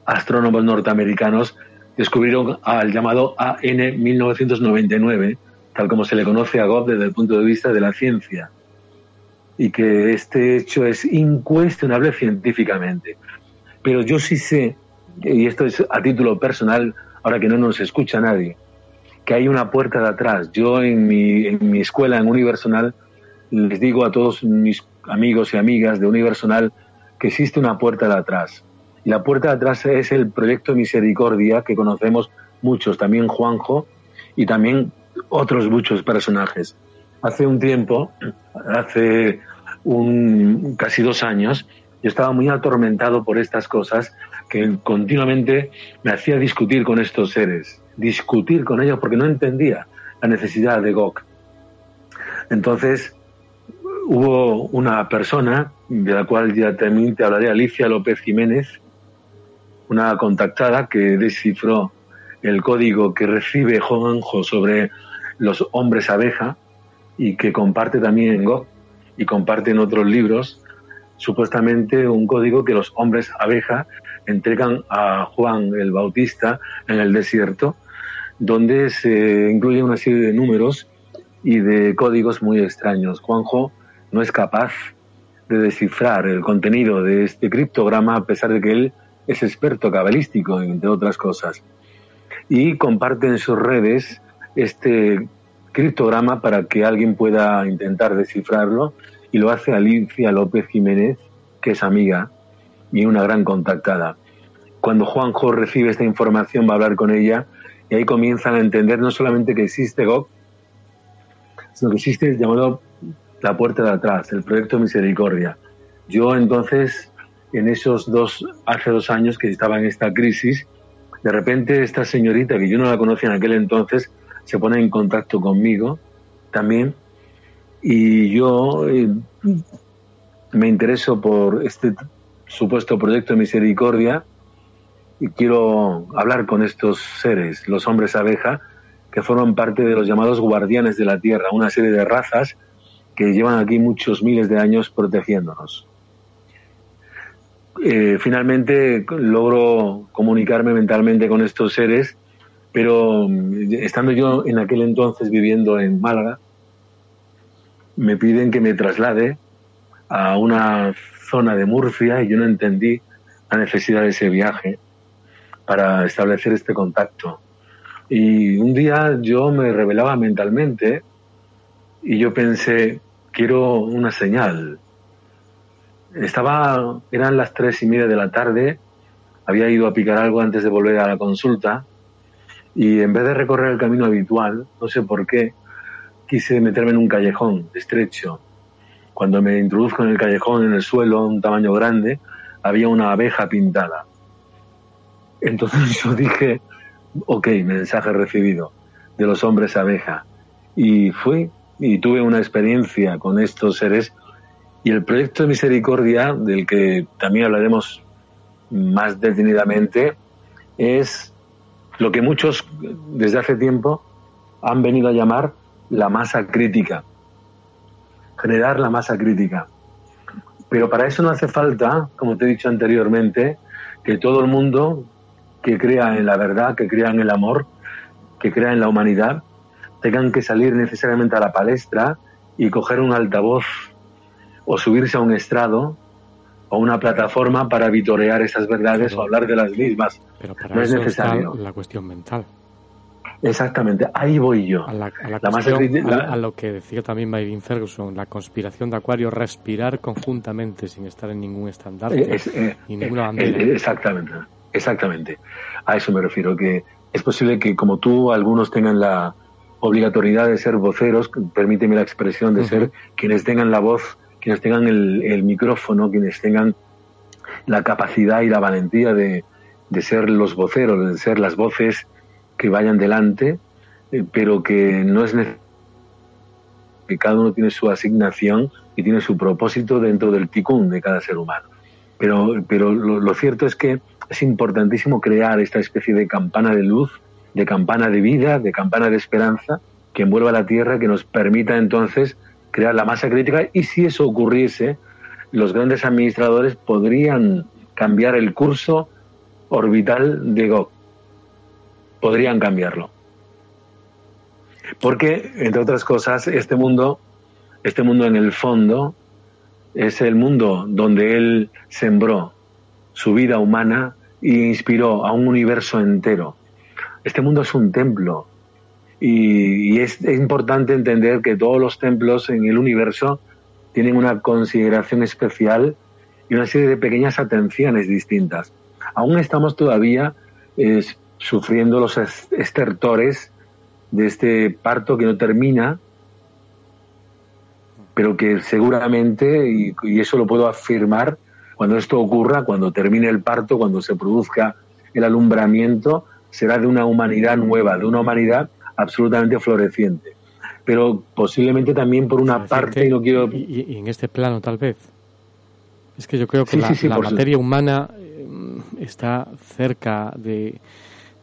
astrónomos norteamericanos descubrieron al llamado AN 1999, tal como se le conoce a GOG desde el punto de vista de la ciencia, y que este hecho es incuestionable científicamente. Pero yo sí sé, y esto es a título personal, ahora que no nos escucha nadie, que hay una puerta de atrás. Yo en mi, en mi escuela, en Universal, les digo a todos mis amigos y amigas de Universal que existe una puerta de atrás. Y la puerta de atrás es el proyecto Misericordia, que conocemos muchos, también Juanjo y también otros muchos personajes. Hace un tiempo, hace un, casi dos años, Yo estaba muy atormentado por estas cosas que continuamente me hacía discutir con estos seres, discutir con ellos porque no entendía la necesidad de Gok. Entonces hubo una persona, de la cual ya también te hablaré, Alicia López Jiménez, una contactada que descifró el código que recibe Juanjo sobre los hombres abeja y que comparte también en Go y comparte en otros libros, supuestamente un código que los hombres abeja entregan a Juan el Bautista en el desierto, donde se incluye una serie de números y de códigos muy extraños. Juanjo no es capaz de descifrar el contenido de este criptograma a pesar de que él es experto cabalístico, entre otras cosas. Y comparte sus redes este criptograma para que alguien pueda intentar descifrarlo y lo hace Alicia López Jiménez, que es amiga y una gran contactada. Cuando Juanjo recibe esta información va a hablar con ella y ahí comienzan a entender no solamente que existe GOG, sino que existe el llamado La Puerta de Atrás, el proyecto Misericordia. Yo entonces, en esos dos, hace dos años que estaba en esta crisis, de repente esta señorita, que yo no la conocía en aquel entonces, se pone en contacto conmigo también y yo eh, me intereso por este supuesto proyecto de misericordia y quiero hablar con estos seres, los hombres abeja, que forman parte de los llamados guardianes de la tierra, una serie de razas que llevan aquí muchos miles de años protegiéndonos. Eh, finalmente logro comunicarme mentalmente con estos seres pero mm, estando yo en aquel entonces viviendo en Málaga, me piden que me traslade a una zona de Murcia y yo no entendí la necesidad de ese viaje para establecer este contacto. Y un día yo me revelaba mentalmente y yo pensé, quiero una señal. Estaba, eran las tres y media de la tarde, había ido a picar algo antes de volver a la consulta y en vez de recorrer el camino habitual, no sé por qué, quise meterme en un callejón estrecho. Cuando me introduzco en el callejón, en el suelo, un tamaño grande, había una abeja pintada. Entonces (laughs) yo dije, ok, mensaje recibido de los hombres abeja. Y fui y tuve una experiencia con estos seres. Y el proyecto de misericordia, del que también hablaremos más detenidamente, es lo que muchos desde hace tiempo han venido a llamar la masa crítica, generar la masa crítica. Pero para eso no hace falta, como te he dicho anteriormente, que todo el mundo que crea en la verdad, que crea en el amor, que crea en la humanidad, tengan que salir necesariamente a la palestra y coger un altavoz o subirse a un estrado o una plataforma para vitorear esas verdades o hablar de las mismas. Pero para no es necesario. la cuestión mental. Exactamente, ahí voy yo. A, a, lo que decía también Mayvin Ferguson, la conspiración de Acuario, respirar conjuntamente sin estar en ningún estandarte eh, ni ninguna eh, bandera. Eh, exactamente, exactamente. A eso me refiero, que es posible que como tú, algunos tengan la obligatoriedad de ser voceros, permíteme la expresión de ser quienes tengan la voz quienes tengan el, micrófono, quienes tengan la capacidad y la valentía de, ser los voceros, de ser las voces que vayan delante, eh, pero que no es necesario que cada uno tiene su asignación y tiene su propósito dentro del ticún de cada ser humano. Pero, pero lo, cierto es que es importantísimo crear esta especie de campana de luz, de campana de vida, de campana de esperanza que envuelva la tierra, que nos permita entonces crear la masa crítica y si eso ocurriese, los grandes administradores podrían cambiar el curso orbital de Gog. Podrían cambiarlo. Porque, entre otras cosas, este mundo, este mundo en el fondo, es el mundo donde él sembró su vida humana e inspiró a un universo entero. Este mundo es un templo, y, es, importante entender que todos los templos en el universo tienen una consideración especial y una serie de pequeñas atenciones distintas. Aún estamos todavía sufriendo los estertores de este parto que no termina, pero que seguramente, y, eso lo puedo afirmar, Cuando esto ocurra, cuando termine el parto, cuando se produzca el alumbramiento, será de una humanidad nueva, de una humanidad absolutamente floreciente. Pero posiblemente también por una parte, y no quiero... Y, en este plano tal vez. Es que yo creo que la, materia humana eh, está cerca de,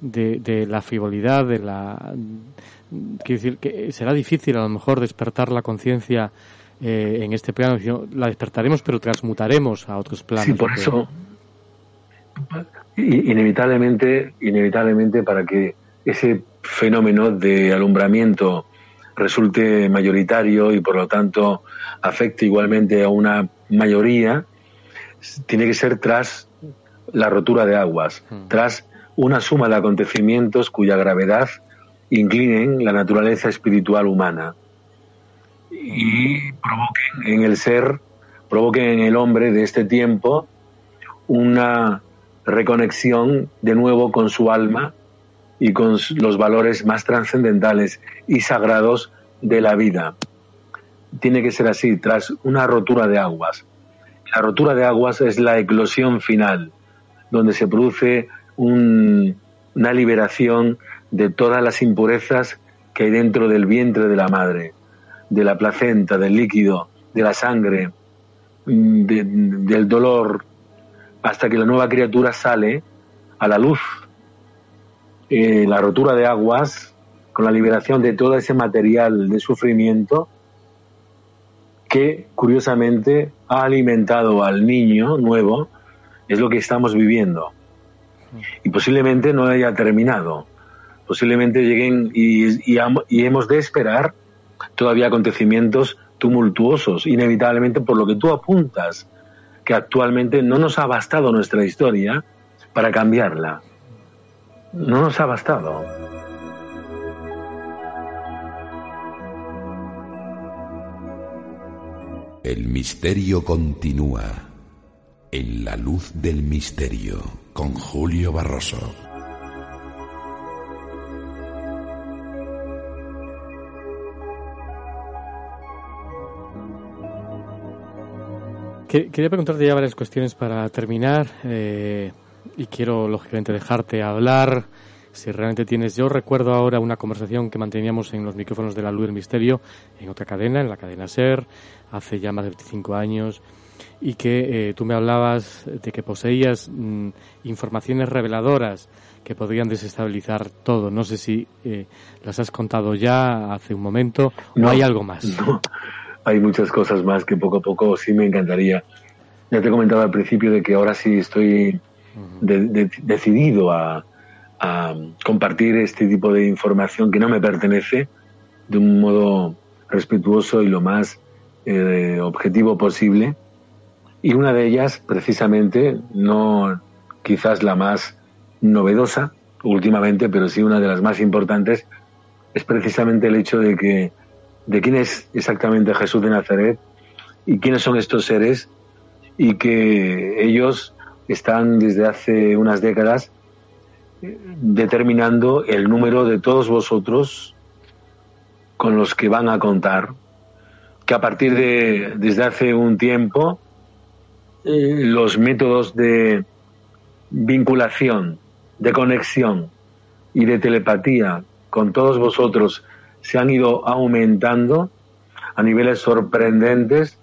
de, la frivolidad, de la... Quiero decir que será difícil a lo mejor despertar la conciencia eh, en este plano. La despertaremos, pero transmutaremos a otros planos. Sí, por eso inevitablemente, inevitablemente para que ese fenómeno de alumbramiento resulte mayoritario y por lo tanto afecte igualmente a una mayoría, tiene que ser tras la rotura de aguas, mm. tras una suma de acontecimientos cuya gravedad inclinen la naturaleza espiritual humana y provoquen en el ser, provoquen en el hombre de este tiempo una reconexión de nuevo con su alma y con los valores más trascendentales y sagrados de la vida. Tiene que ser así, tras una rotura de aguas. La rotura de aguas es la eclosión final, donde se produce una liberación de todas las impurezas que hay dentro del vientre de la madre, de la placenta, del líquido, de la sangre, del dolor, hasta que la nueva criatura sale a la luz. Eh, la rotura de aguas, con la liberación de todo ese material de sufrimiento que curiosamente ha alimentado al niño nuevo, es lo que estamos viviendo. Y posiblemente no haya terminado. Posiblemente lleguen y, y hemos de esperar todavía acontecimientos tumultuosos, inevitablemente por lo que tú apuntas, que actualmente no nos ha bastado nuestra historia para cambiarla. No nos ha bastado. El misterio continúa en la luz del misterio con Julio Barroso. Quería preguntarte ya varias cuestiones para terminar eh, y quiero lógicamente dejarte hablar. Si realmente tienes, yo recuerdo ahora una conversación que manteníamos en los micrófonos de la Luz del Misterio en otra cadena, en la cadena Ser, hace ya más de 25 años, y que eh, tú me hablabas de que poseías mm, informaciones reveladoras que podrían desestabilizar todo. No sé si eh, las has contado ya hace un momento o hay algo más hay muchas cosas más que poco a poco sí me encantaría. Ya te comentaba al principio de que ahora sí estoy decidido a, compartir este tipo de información que no me pertenece de un modo respetuoso y lo más eh, objetivo posible. Y una de ellas, precisamente, no quizás la más novedosa últimamente, pero sí una de las más importantes, es precisamente el hecho de que de quién es exactamente Jesús de Nazaret y quiénes son estos seres y que ellos están desde hace unas décadas eh, determinando el número de todos vosotros con los que van a contar, que a partir de desde hace un tiempo los métodos de vinculación, de conexión y de telepatía con todos vosotros se han ido aumentando a niveles sorprendentes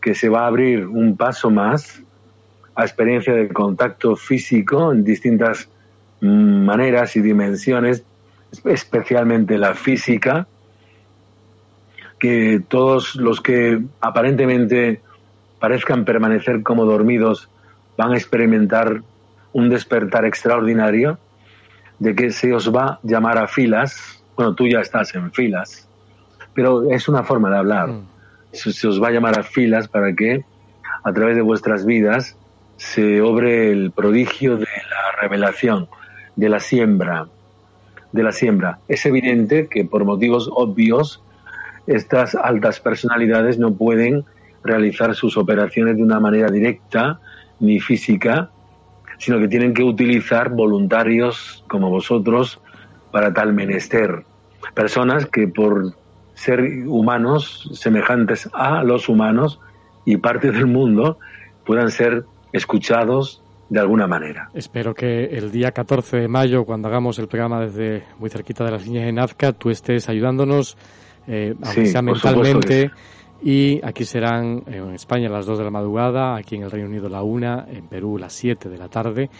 que se va a abrir un paso más a experiencia de contacto físico en distintas maneras y dimensiones, especialmente la física, que todos los que aparentemente parezcan permanecer como dormidos van a experimentar un despertar extraordinario, de que se os va a llamar a filas bueno, tú ya estás en filas, pero es una forma de hablar. Mm. Se, os va a llamar a filas para que a través de vuestras vidas se obre el prodigio de la revelación, de la siembra, de la siembra. Es evidente que por motivos obvios estas altas personalidades no pueden realizar sus operaciones de una manera directa ni física, sino que tienen que utilizar voluntarios como vosotros para tal menester. Personas que por ser humanos, semejantes a los humanos y parte del mundo, puedan ser escuchados de alguna manera. Espero que el día 14 de mayo, cuando hagamos el programa desde muy cerquita de las líneas de Nazca, tú estés ayudándonos, eh, aunque sea mentalmente. Y aquí serán en España las 2 de la madrugada, aquí en el Reino Unido la 1, en Perú las 7 de la tarde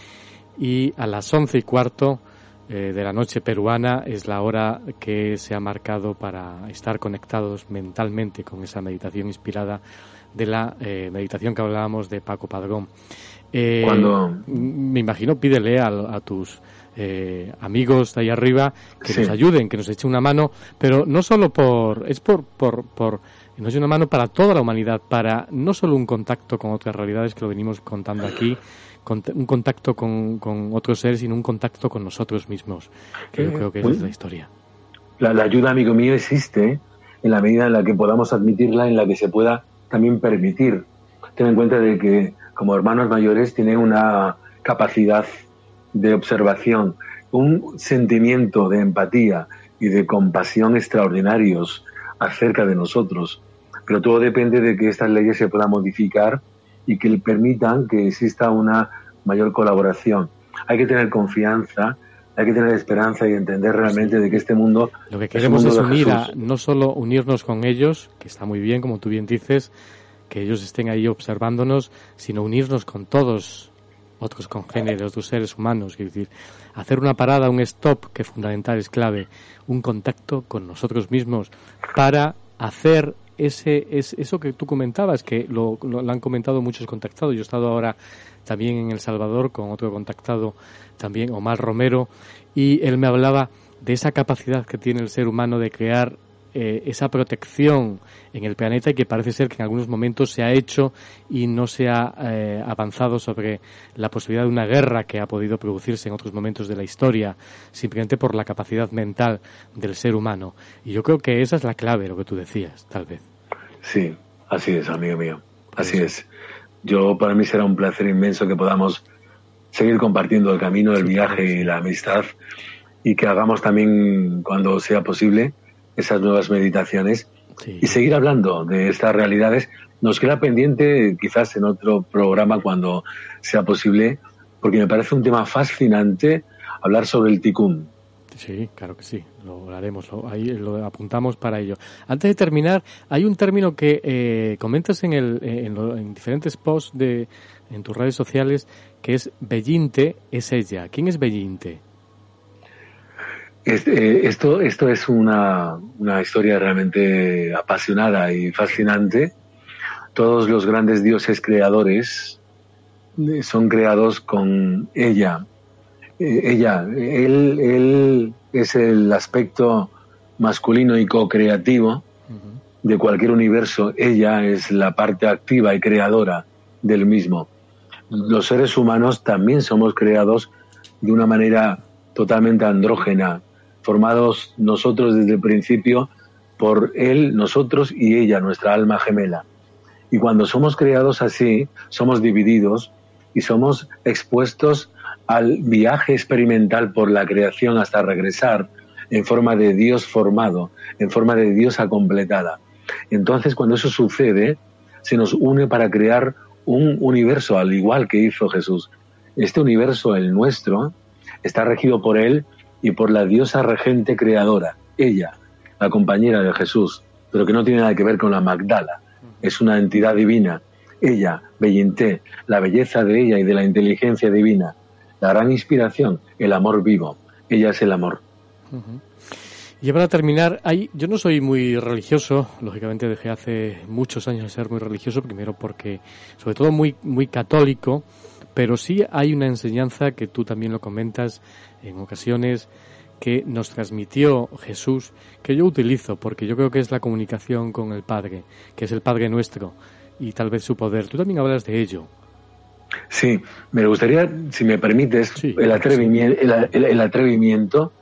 y a las 11 y cuarto eh, de la noche peruana es la hora que se ha marcado para estar conectados mentalmente con esa meditación inspirada de la eh, meditación que hablábamos de Paco Padrón. Eh, Cuando... Me imagino, pídele a, tus eh, amigos de ahí arriba que nos ayuden, que nos echen una mano, pero no solo por, es por, por, por, nos echen una mano para toda la humanidad, para no solo un contacto con otras realidades que lo venimos contando aquí, un contacto con, con otros seres, sino un contacto con nosotros mismos, que yo creo que es la historia. La, la ayuda, amigo mío, existe en la medida en la que podamos admitirla, en la que se pueda también permitir. Ten en cuenta de que como hermanos mayores tienen una capacidad de observación, un sentimiento de empatía y de compasión extraordinarios acerca de nosotros. Pero todo depende de que estas leyes se puedan modificar y que permitan que exista una mayor colaboración. Hay que tener confianza, hay que tener esperanza y entender realmente de que este mundo... Lo que queremos es, unir no solo unirnos con ellos, que está muy bien, como tú bien dices, que ellos estén ahí observándonos, sino unirnos con todos otros congéneres, otros seres humanos, es decir, hacer una parada, un stop, que fundamental es clave, un contacto con nosotros mismos para hacer ese, es, eso que tú comentabas, que lo, lo, han comentado muchos contactados. Yo he estado ahora también en El Salvador con otro contactado, también Omar Romero, y él me hablaba de esa capacidad que tiene el ser humano de crear eh, esa protección en el planeta y que parece ser que en algunos momentos se ha hecho y no se ha eh, avanzado sobre la posibilidad de una guerra que ha podido producirse en otros momentos de la historia, simplemente por la capacidad mental del ser humano. Y yo creo que esa es la clave, lo que tú decías, tal vez. Sí, así es, amigo mío. Así es. Yo, para mí será un placer inmenso que podamos seguir compartiendo el camino, el viaje y la amistad y que hagamos también, cuando sea posible, esas nuevas meditaciones y seguir hablando de estas realidades. Nos queda pendiente quizás en otro programa cuando sea posible, porque me parece un tema fascinante hablar sobre el ticún. Sí, claro que sí, lo haremos, ahí lo apuntamos para ello. Antes de terminar, hay un término que eh, comentas en, el, en, en, diferentes posts de, en tus redes sociales, que es Bellinte es ella. ¿Quién es Bellinte? Eh, esto, esto es una, una historia realmente apasionada y fascinante. Todos los grandes dioses creadores eh, son creados con ella. Eh, ella, él, él es el aspecto masculino y co-creativo de cualquier universo. Ella es la parte activa y creadora del mismo. Los seres humanos también somos creados de una manera totalmente andrógena, formados nosotros desde el principio por Él, nosotros y ella, nuestra alma gemela. Y cuando somos creados así, somos divididos y somos expuestos al viaje experimental por la creación hasta regresar en forma de Dios formado, en forma de Dios completada. Entonces, cuando eso sucede, se nos une para crear un universo al igual que hizo Jesús. Este universo, el nuestro, está regido por Él y por la diosa regente creadora, ella, la compañera de Jesús, pero que no tiene nada que ver con la Magdala. Es una entidad divina. Ella, Bellinté, la belleza de ella y de la inteligencia divina, la gran inspiración, el amor vivo. Ella es el amor. Y para terminar, hay, yo no soy muy religioso, lógicamente dejé hace muchos años de ser muy religioso, primero porque, sobre todo muy, muy católico, pero sí hay una enseñanza que tú también lo comentas en ocasiones que nos transmitió Jesús, que yo utilizo porque yo creo que es la comunicación con el Padre, que es el Padre nuestro y tal vez su poder. Tú también hablas de ello. Sí, me gustaría, si me permites, el, atrevimiento, el, atrevimiento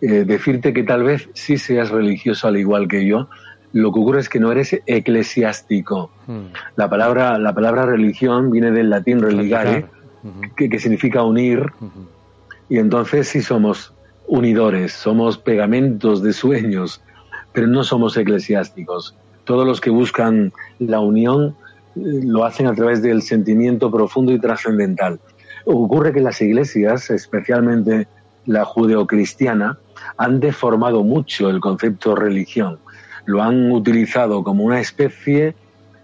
eh, decirte que tal vez sí seas religioso al igual que yo. Lo que ocurre es que no eres eclesiástico. Hmm. La palabra la palabra religión viene del latín religare, que, significa unir. Y entonces sí somos unidores, somos pegamentos de sueños, pero no somos eclesiásticos. Todos los que buscan la unión lo hacen a través del sentimiento profundo y trascendental. Ocurre que las iglesias, especialmente la judeocristiana, han deformado mucho el concepto religión. Lo han utilizado como una especie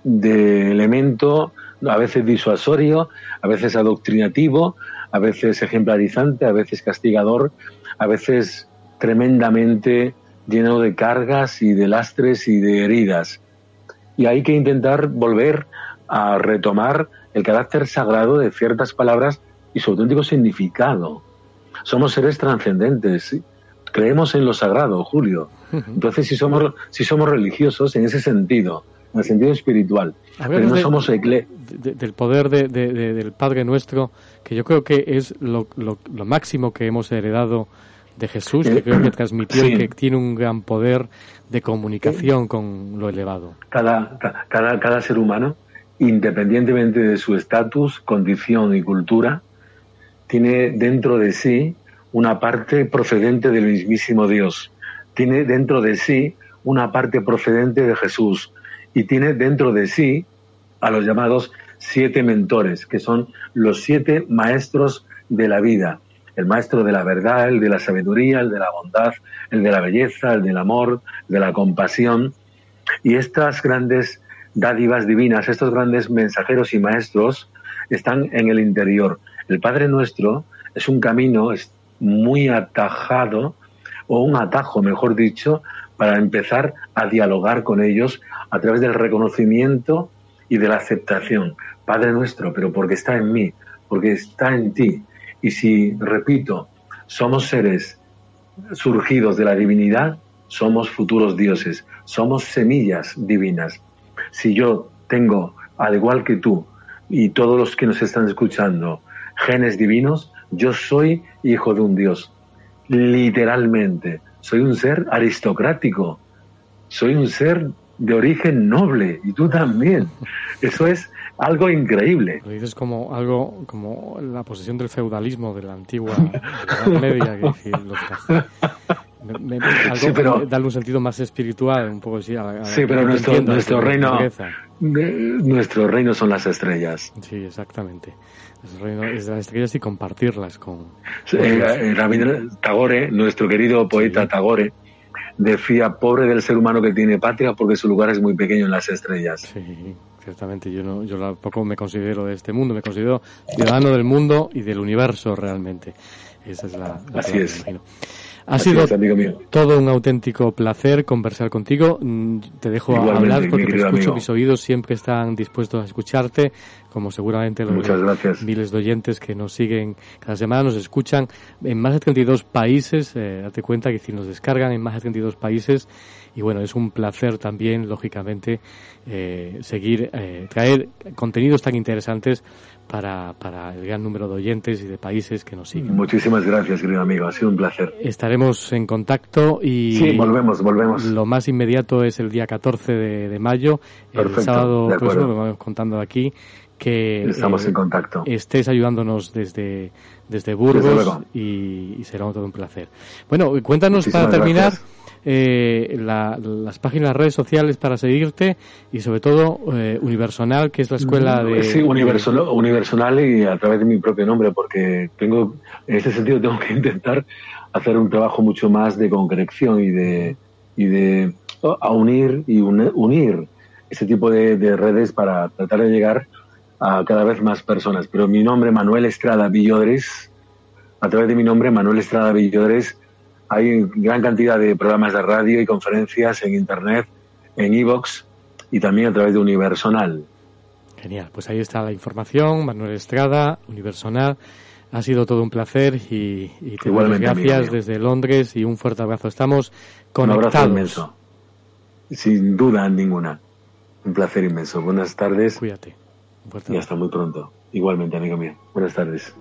de elemento a veces disuasorio, a veces adoctrinativo, a veces ejemplarizante, a veces castigador, a veces tremendamente lleno de cargas y de lastres y de heridas. Y hay que intentar volver a retomar el carácter sagrado de ciertas palabras y su auténtico significado. Somos seres trascendentes, creemos en lo sagrado, Julio. Entonces, si somos, si somos religiosos en ese sentido, en el sentido espiritual, pero no somos del poder del Padre Nuestro, que yo creo que es lo, máximo que hemos heredado de Jesús, que creo que transmitió y que tiene un gran poder de comunicación con lo elevado. Cada, cada, cada ser humano, independientemente de su estatus, condición y cultura, tiene dentro de sí una parte procedente del mismísimo Dios. Tiene dentro de sí una parte procedente de Jesús. Y tiene dentro de sí a los llamados siete mentores, que son los siete maestros de la vida. El maestro de la verdad, el de la sabiduría, el de la bondad, el de la belleza, el del amor, de la compasión. Y estas grandes dádivas divinas, estos grandes mensajeros y maestros, están en el interior. El Padre Nuestro es un camino muy atajado, o un atajo, mejor dicho, para empezar a dialogar con ellos a través del reconocimiento y de la aceptación. Padre nuestro, pero porque está en mí, porque está en ti. Y si, repito, somos seres surgidos de la divinidad, somos futuros dioses, somos semillas divinas. Si yo tengo, al igual que tú y todos los que nos están escuchando, genes divinos, yo soy hijo de un Dios. Literalmente, soy un ser aristocrático, soy un ser de origen noble y tú también. Eso es algo increíble. Lo dices como algo como la posesión del feudalismo de la antigua (laughs) Media, que los algo pero, darle un sentido más espiritual, un poco así. sí, pero nuestro, nuestro reino, nuestro reino son las estrellas. Sí, exactamente. Nuestro reino es de las estrellas y compartirlas con. Eh, Tagore, nuestro querido poeta Tagore, decía, pobre del ser humano que tiene patria porque su lugar es muy pequeño en las estrellas. Sí, ciertamente. Yo, no, yo tampoco me considero de este mundo, me considero ciudadano del mundo y del universo realmente. Esa es la, Así es. Ha sido todo un auténtico placer conversar contigo. Mm, te dejo hablar porque te escucho, mis oídos siempre están dispuestos a escucharte, como seguramente los miles de oyentes que nos siguen cada semana, nos escuchan en más de 32 países. Eh, date cuenta que si nos descargan en más de 32 países, y bueno, es un placer también, lógicamente, eh, seguir, eh, traer contenidos tan interesantes para, para el gran número de oyentes y de países que nos siguen. Muchísimas gracias, querido amigo. Ha sido un placer. Estaremos en contacto y. Sí, volvemos, volvemos. Lo más inmediato es el día 14 de, mayo. el sábado próximo, lo vamos contando aquí. Que estamos en contacto. Estés ayudándonos desde, desde Burgos y, será todo un placer. Bueno, cuéntanos para terminar eh, las páginas, las redes sociales para seguirte y sobre todo eh, Universonal, que es la escuela de... Sí, Universonal y a través de mi propio nombre, porque tengo, en este sentido tengo que (laughs) intentar hacer un trabajo mucho más de concreción y de, y de a unir y unir ese tipo de, de redes para tratar de llegar a cada vez más personas. Pero mi nombre, Manuel Estrada Villodres, a través de mi nombre, Manuel Estrada Villodres, hay gran cantidad de programas de radio y conferencias en Internet, en iVoox y también a través de Universonal. Genial, pues ahí está la información, Manuel Estrada, Universonal. Ha sido todo un placer y, te doy gracias desde Londres y un fuerte abrazo. Estamos conectados. Un abrazo inmenso. Sin duda ninguna. Un placer inmenso. Buenas tardes. Cuídate. y hasta muy pronto. Igualmente, amigo mío. Buenas tardes.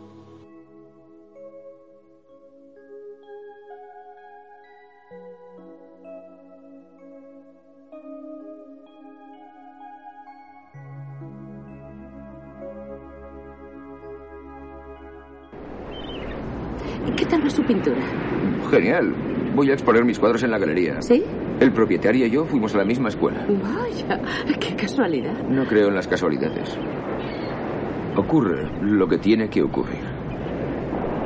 Genial. Voy a exponer mis cuadros en la galería. ¿Sí? El propietario y yo fuimos a la misma escuela. Vaya, qué casualidad. No creo en las casualidades. Ocurre lo que tiene que ocurrir.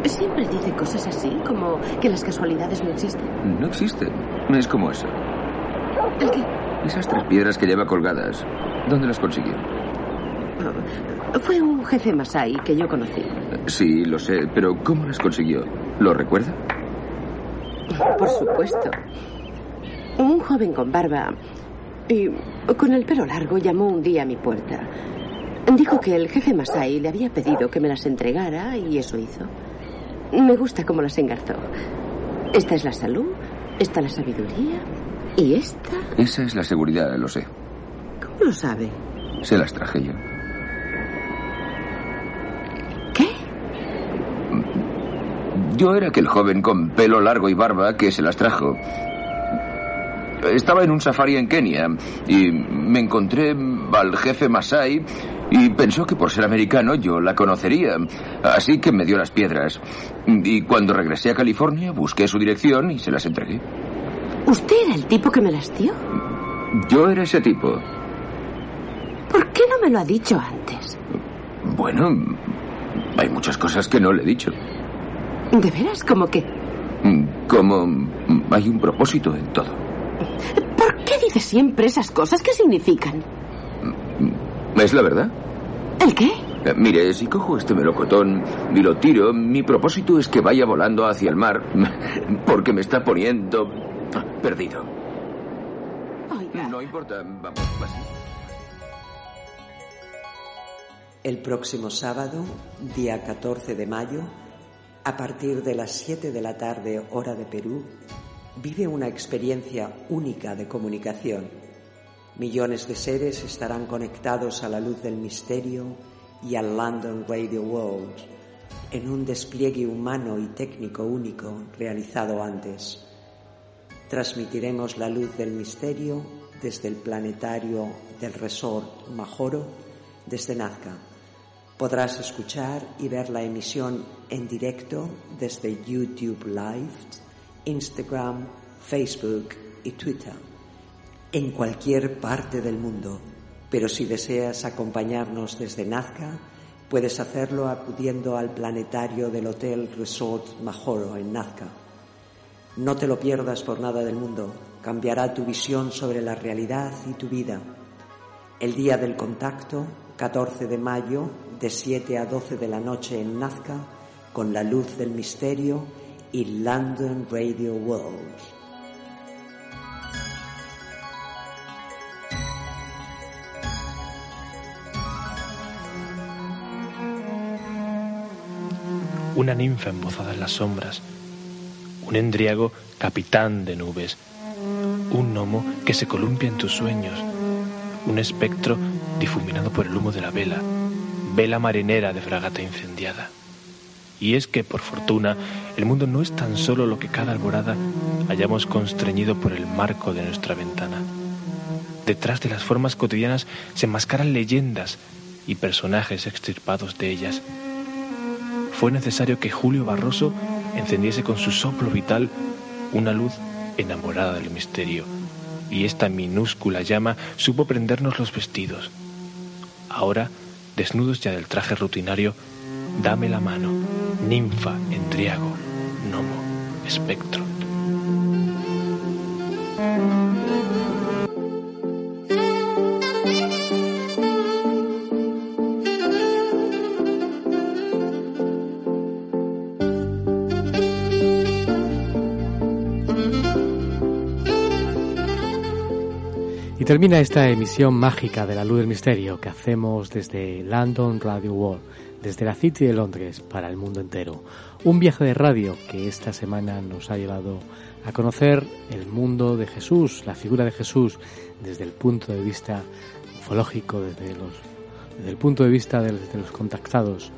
Siempre dice cosas así, como que las casualidades no existen. No existen. Es como eso. ¿El qué? Esas tres piedras que lleva colgadas. ¿Dónde las consiguió? Oh, fue un jefe Masai que yo conocí. Sí, lo sé, pero ¿cómo las consiguió? ¿Lo recuerda? Por supuesto. Un joven con barba y con el pelo largo llamó un día a mi puerta. Dijo que el jefe Masai le había pedido que me las entregara y eso hizo. Me gusta cómo las engarzó. Esta es la salud, esta la sabiduría y esta... Esa es la seguridad, lo sé. ¿Cómo lo sabe? Se las traje yo. Yo era aquel joven con pelo largo y barba que se las trajo. Estaba en un safari en Kenia y me encontré al jefe Masai y pensó que por ser americano yo la conocería. Así que me dio las piedras. Y cuando regresé a California busqué su dirección y se las entregué. ¿Usted era el tipo que me las dio? Yo era ese tipo. ¿Por qué no me lo ha dicho antes? Bueno, hay muchas cosas que no le he dicho. ¿De veras? ¿Cómo qué? Como hay un propósito en todo. ¿Por qué dice siempre esas cosas? ¿Qué significan? ¿Es la verdad? ¿El qué? Eh, Mire, si cojo este melocotón y lo tiro, mi propósito es que vaya volando hacia el mar, (laughs) porque me está poniendo perdido. Oiga. No importa, vamos, así. El próximo sábado, día 14 de mayo, a partir de las 7 de la tarde hora de Perú, vive una experiencia única de comunicación. Millones de seres estarán conectados a la luz del misterio y al London Radio World en un despliegue humano y técnico único realizado antes. Transmitiremos la luz del misterio desde el planetario del Resort Majoro desde Nazca. Podrás escuchar y ver la emisión en directo desde YouTube Live, Instagram, Facebook y Twitter, en cualquier parte del mundo. Pero si deseas acompañarnos desde Nazca, puedes hacerlo acudiendo al planetario del Hotel Resort Majoro en Nazca. No te lo pierdas por nada del mundo, cambiará tu visión sobre la realidad y tu vida. El día del contacto, 14 de mayo, de 7 a 12 de la noche en Nazca, con la luz del misterio y London Radio World. Una ninfa embozada en las sombras, un endriago capitán de nubes, un gnomo que se columpia en tus sueños, un espectro difuminado por el humo de la vela, vela marinera de fragata incendiada. Y es que, por fortuna, el mundo no es tan solo lo que cada alborada hayamos constreñido por el marco de nuestra ventana. Detrás de las formas cotidianas se enmascaran leyendas y personajes extirpados de ellas. Fue necesario que Julio Barroso encendiese con su soplo vital una luz enamorada del misterio, y esta minúscula llama supo prendernos los vestidos. Ahora, desnudos ya del traje rutinario, dame la mano, ninfa, endriago, gnomo, espectro. Y termina esta emisión mágica de la luz del misterio que hacemos desde London Radio World, desde la City de Londres para el mundo entero. Un viaje de radio que esta semana nos ha llevado a conocer el mundo de Jesús, la figura de Jesús, desde el punto de vista ufológico, desde, el punto de vista de, de los contactados.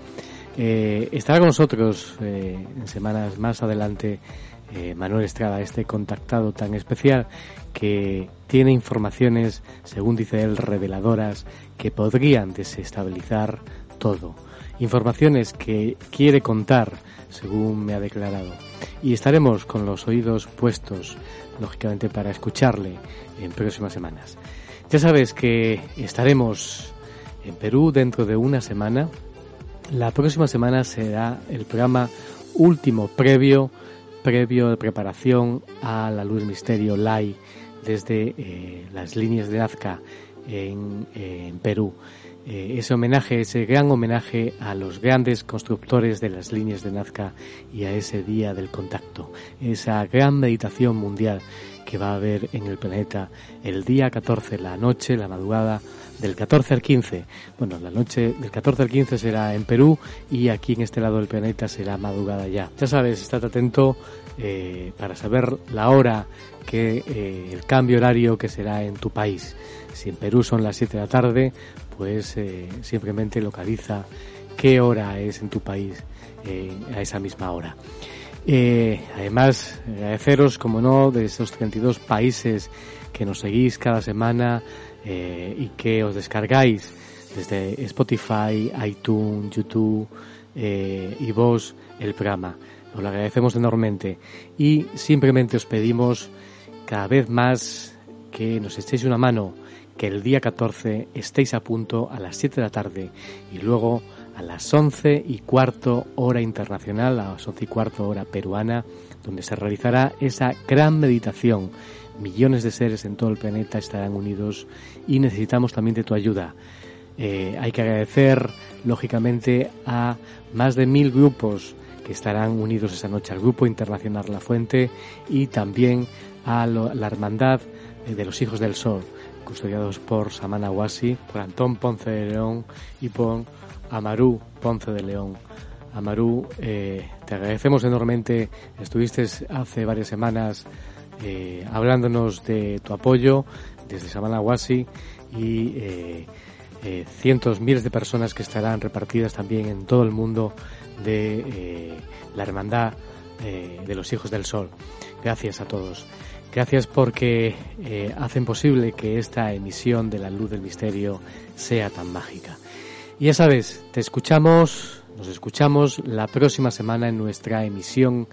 Eh, estará con nosotros eh, en semanas más adelante eh, Manuel Estrada, este contactado tan especial que tiene informaciones, según dice él, reveladoras que podrían desestabilizar todo. Informaciones que quiere contar, según me ha declarado. y estaremos con los oídos puestos, lógicamente, para escucharle en próximas semanas. Ya sabes que estaremos en Perú dentro de una semana. La próxima semana será el programa último previo, previo de preparación a la Luz Misterio Live desde eh, las líneas de Nazca en, en Perú. Eh, ese homenaje, ese gran homenaje a los grandes constructores de las líneas de Nazca y a ese día del contacto, esa gran meditación mundial que va a haber en el planeta el día 14, la noche, la madrugada del 14 al 15. Bueno, la noche del 14 al 15 será en Perú y aquí en este lado del planeta será madrugada ya. Ya sabes, estate atento eh, para saber la hora que eh, el cambio horario que será en tu país. Si en Perú son las 7 de la tarde, pues eh, simplemente localiza qué hora es en tu país a esa misma hora. además, agradeceros, como no, de esos 32 países que nos seguís cada semana y que os descargáis desde Spotify, iTunes, YouTube y vos el programa. Os lo agradecemos enormemente y simplemente os pedimos cada vez más que nos echéis una mano, que el día 14 estéis a punto a las 7 de la tarde y luego a las 11 y cuarto hora internacional, a las 11 y cuarto hora peruana, donde se realizará esa gran meditación. Millones de seres en todo el planeta estarán unidos y necesitamos también de tu ayuda. Eh, hay que agradecer, lógicamente, a más de mil grupos que estarán unidos esa noche al Grupo Internacional La Fuente y también a la Hermandad eh, de los Hijos del Sol, custodiados por Samana Wasi, por Antón Ponce de León y por Amarú Ponce de León. Amarú, eh, te agradecemos enormemente. Estuviste hace varias semanas eh, hablándonos de tu apoyo desde Samana Wasi y cientos, miles de personas que estarán repartidas también en todo el mundo de eh, la Hermandad eh, de los Hijos del Sol. Gracias a todos. Gracias porque eh, hacen posible que esta emisión de la luz del misterio sea tan mágica. Y ya sabes, te escuchamos, nos escuchamos la próxima semana en nuestra emisión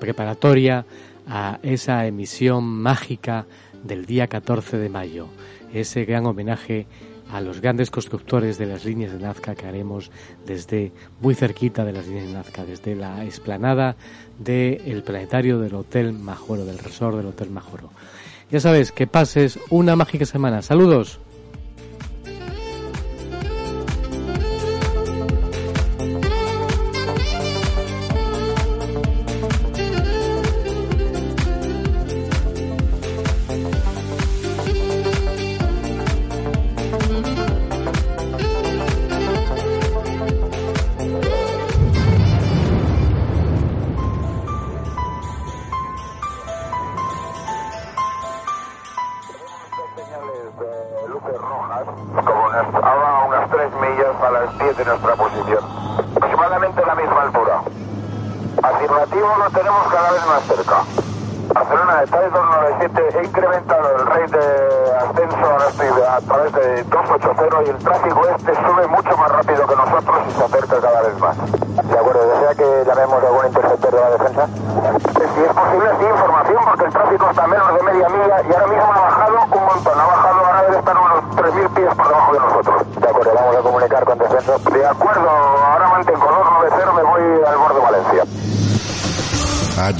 preparatoria a esa emisión mágica del día 14 de mayo, ese gran homenaje a los grandes constructores de las líneas de Nazca que haremos desde muy cerquita de las líneas de Nazca, desde la explanada del planetario del Hotel Majoro, del resort del Hotel Majoro. Ya sabes, que pases una mágica semana. Saludos.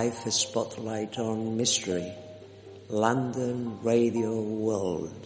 Best Life Spotlight on Mystery, London Radio World. London, London Radio World.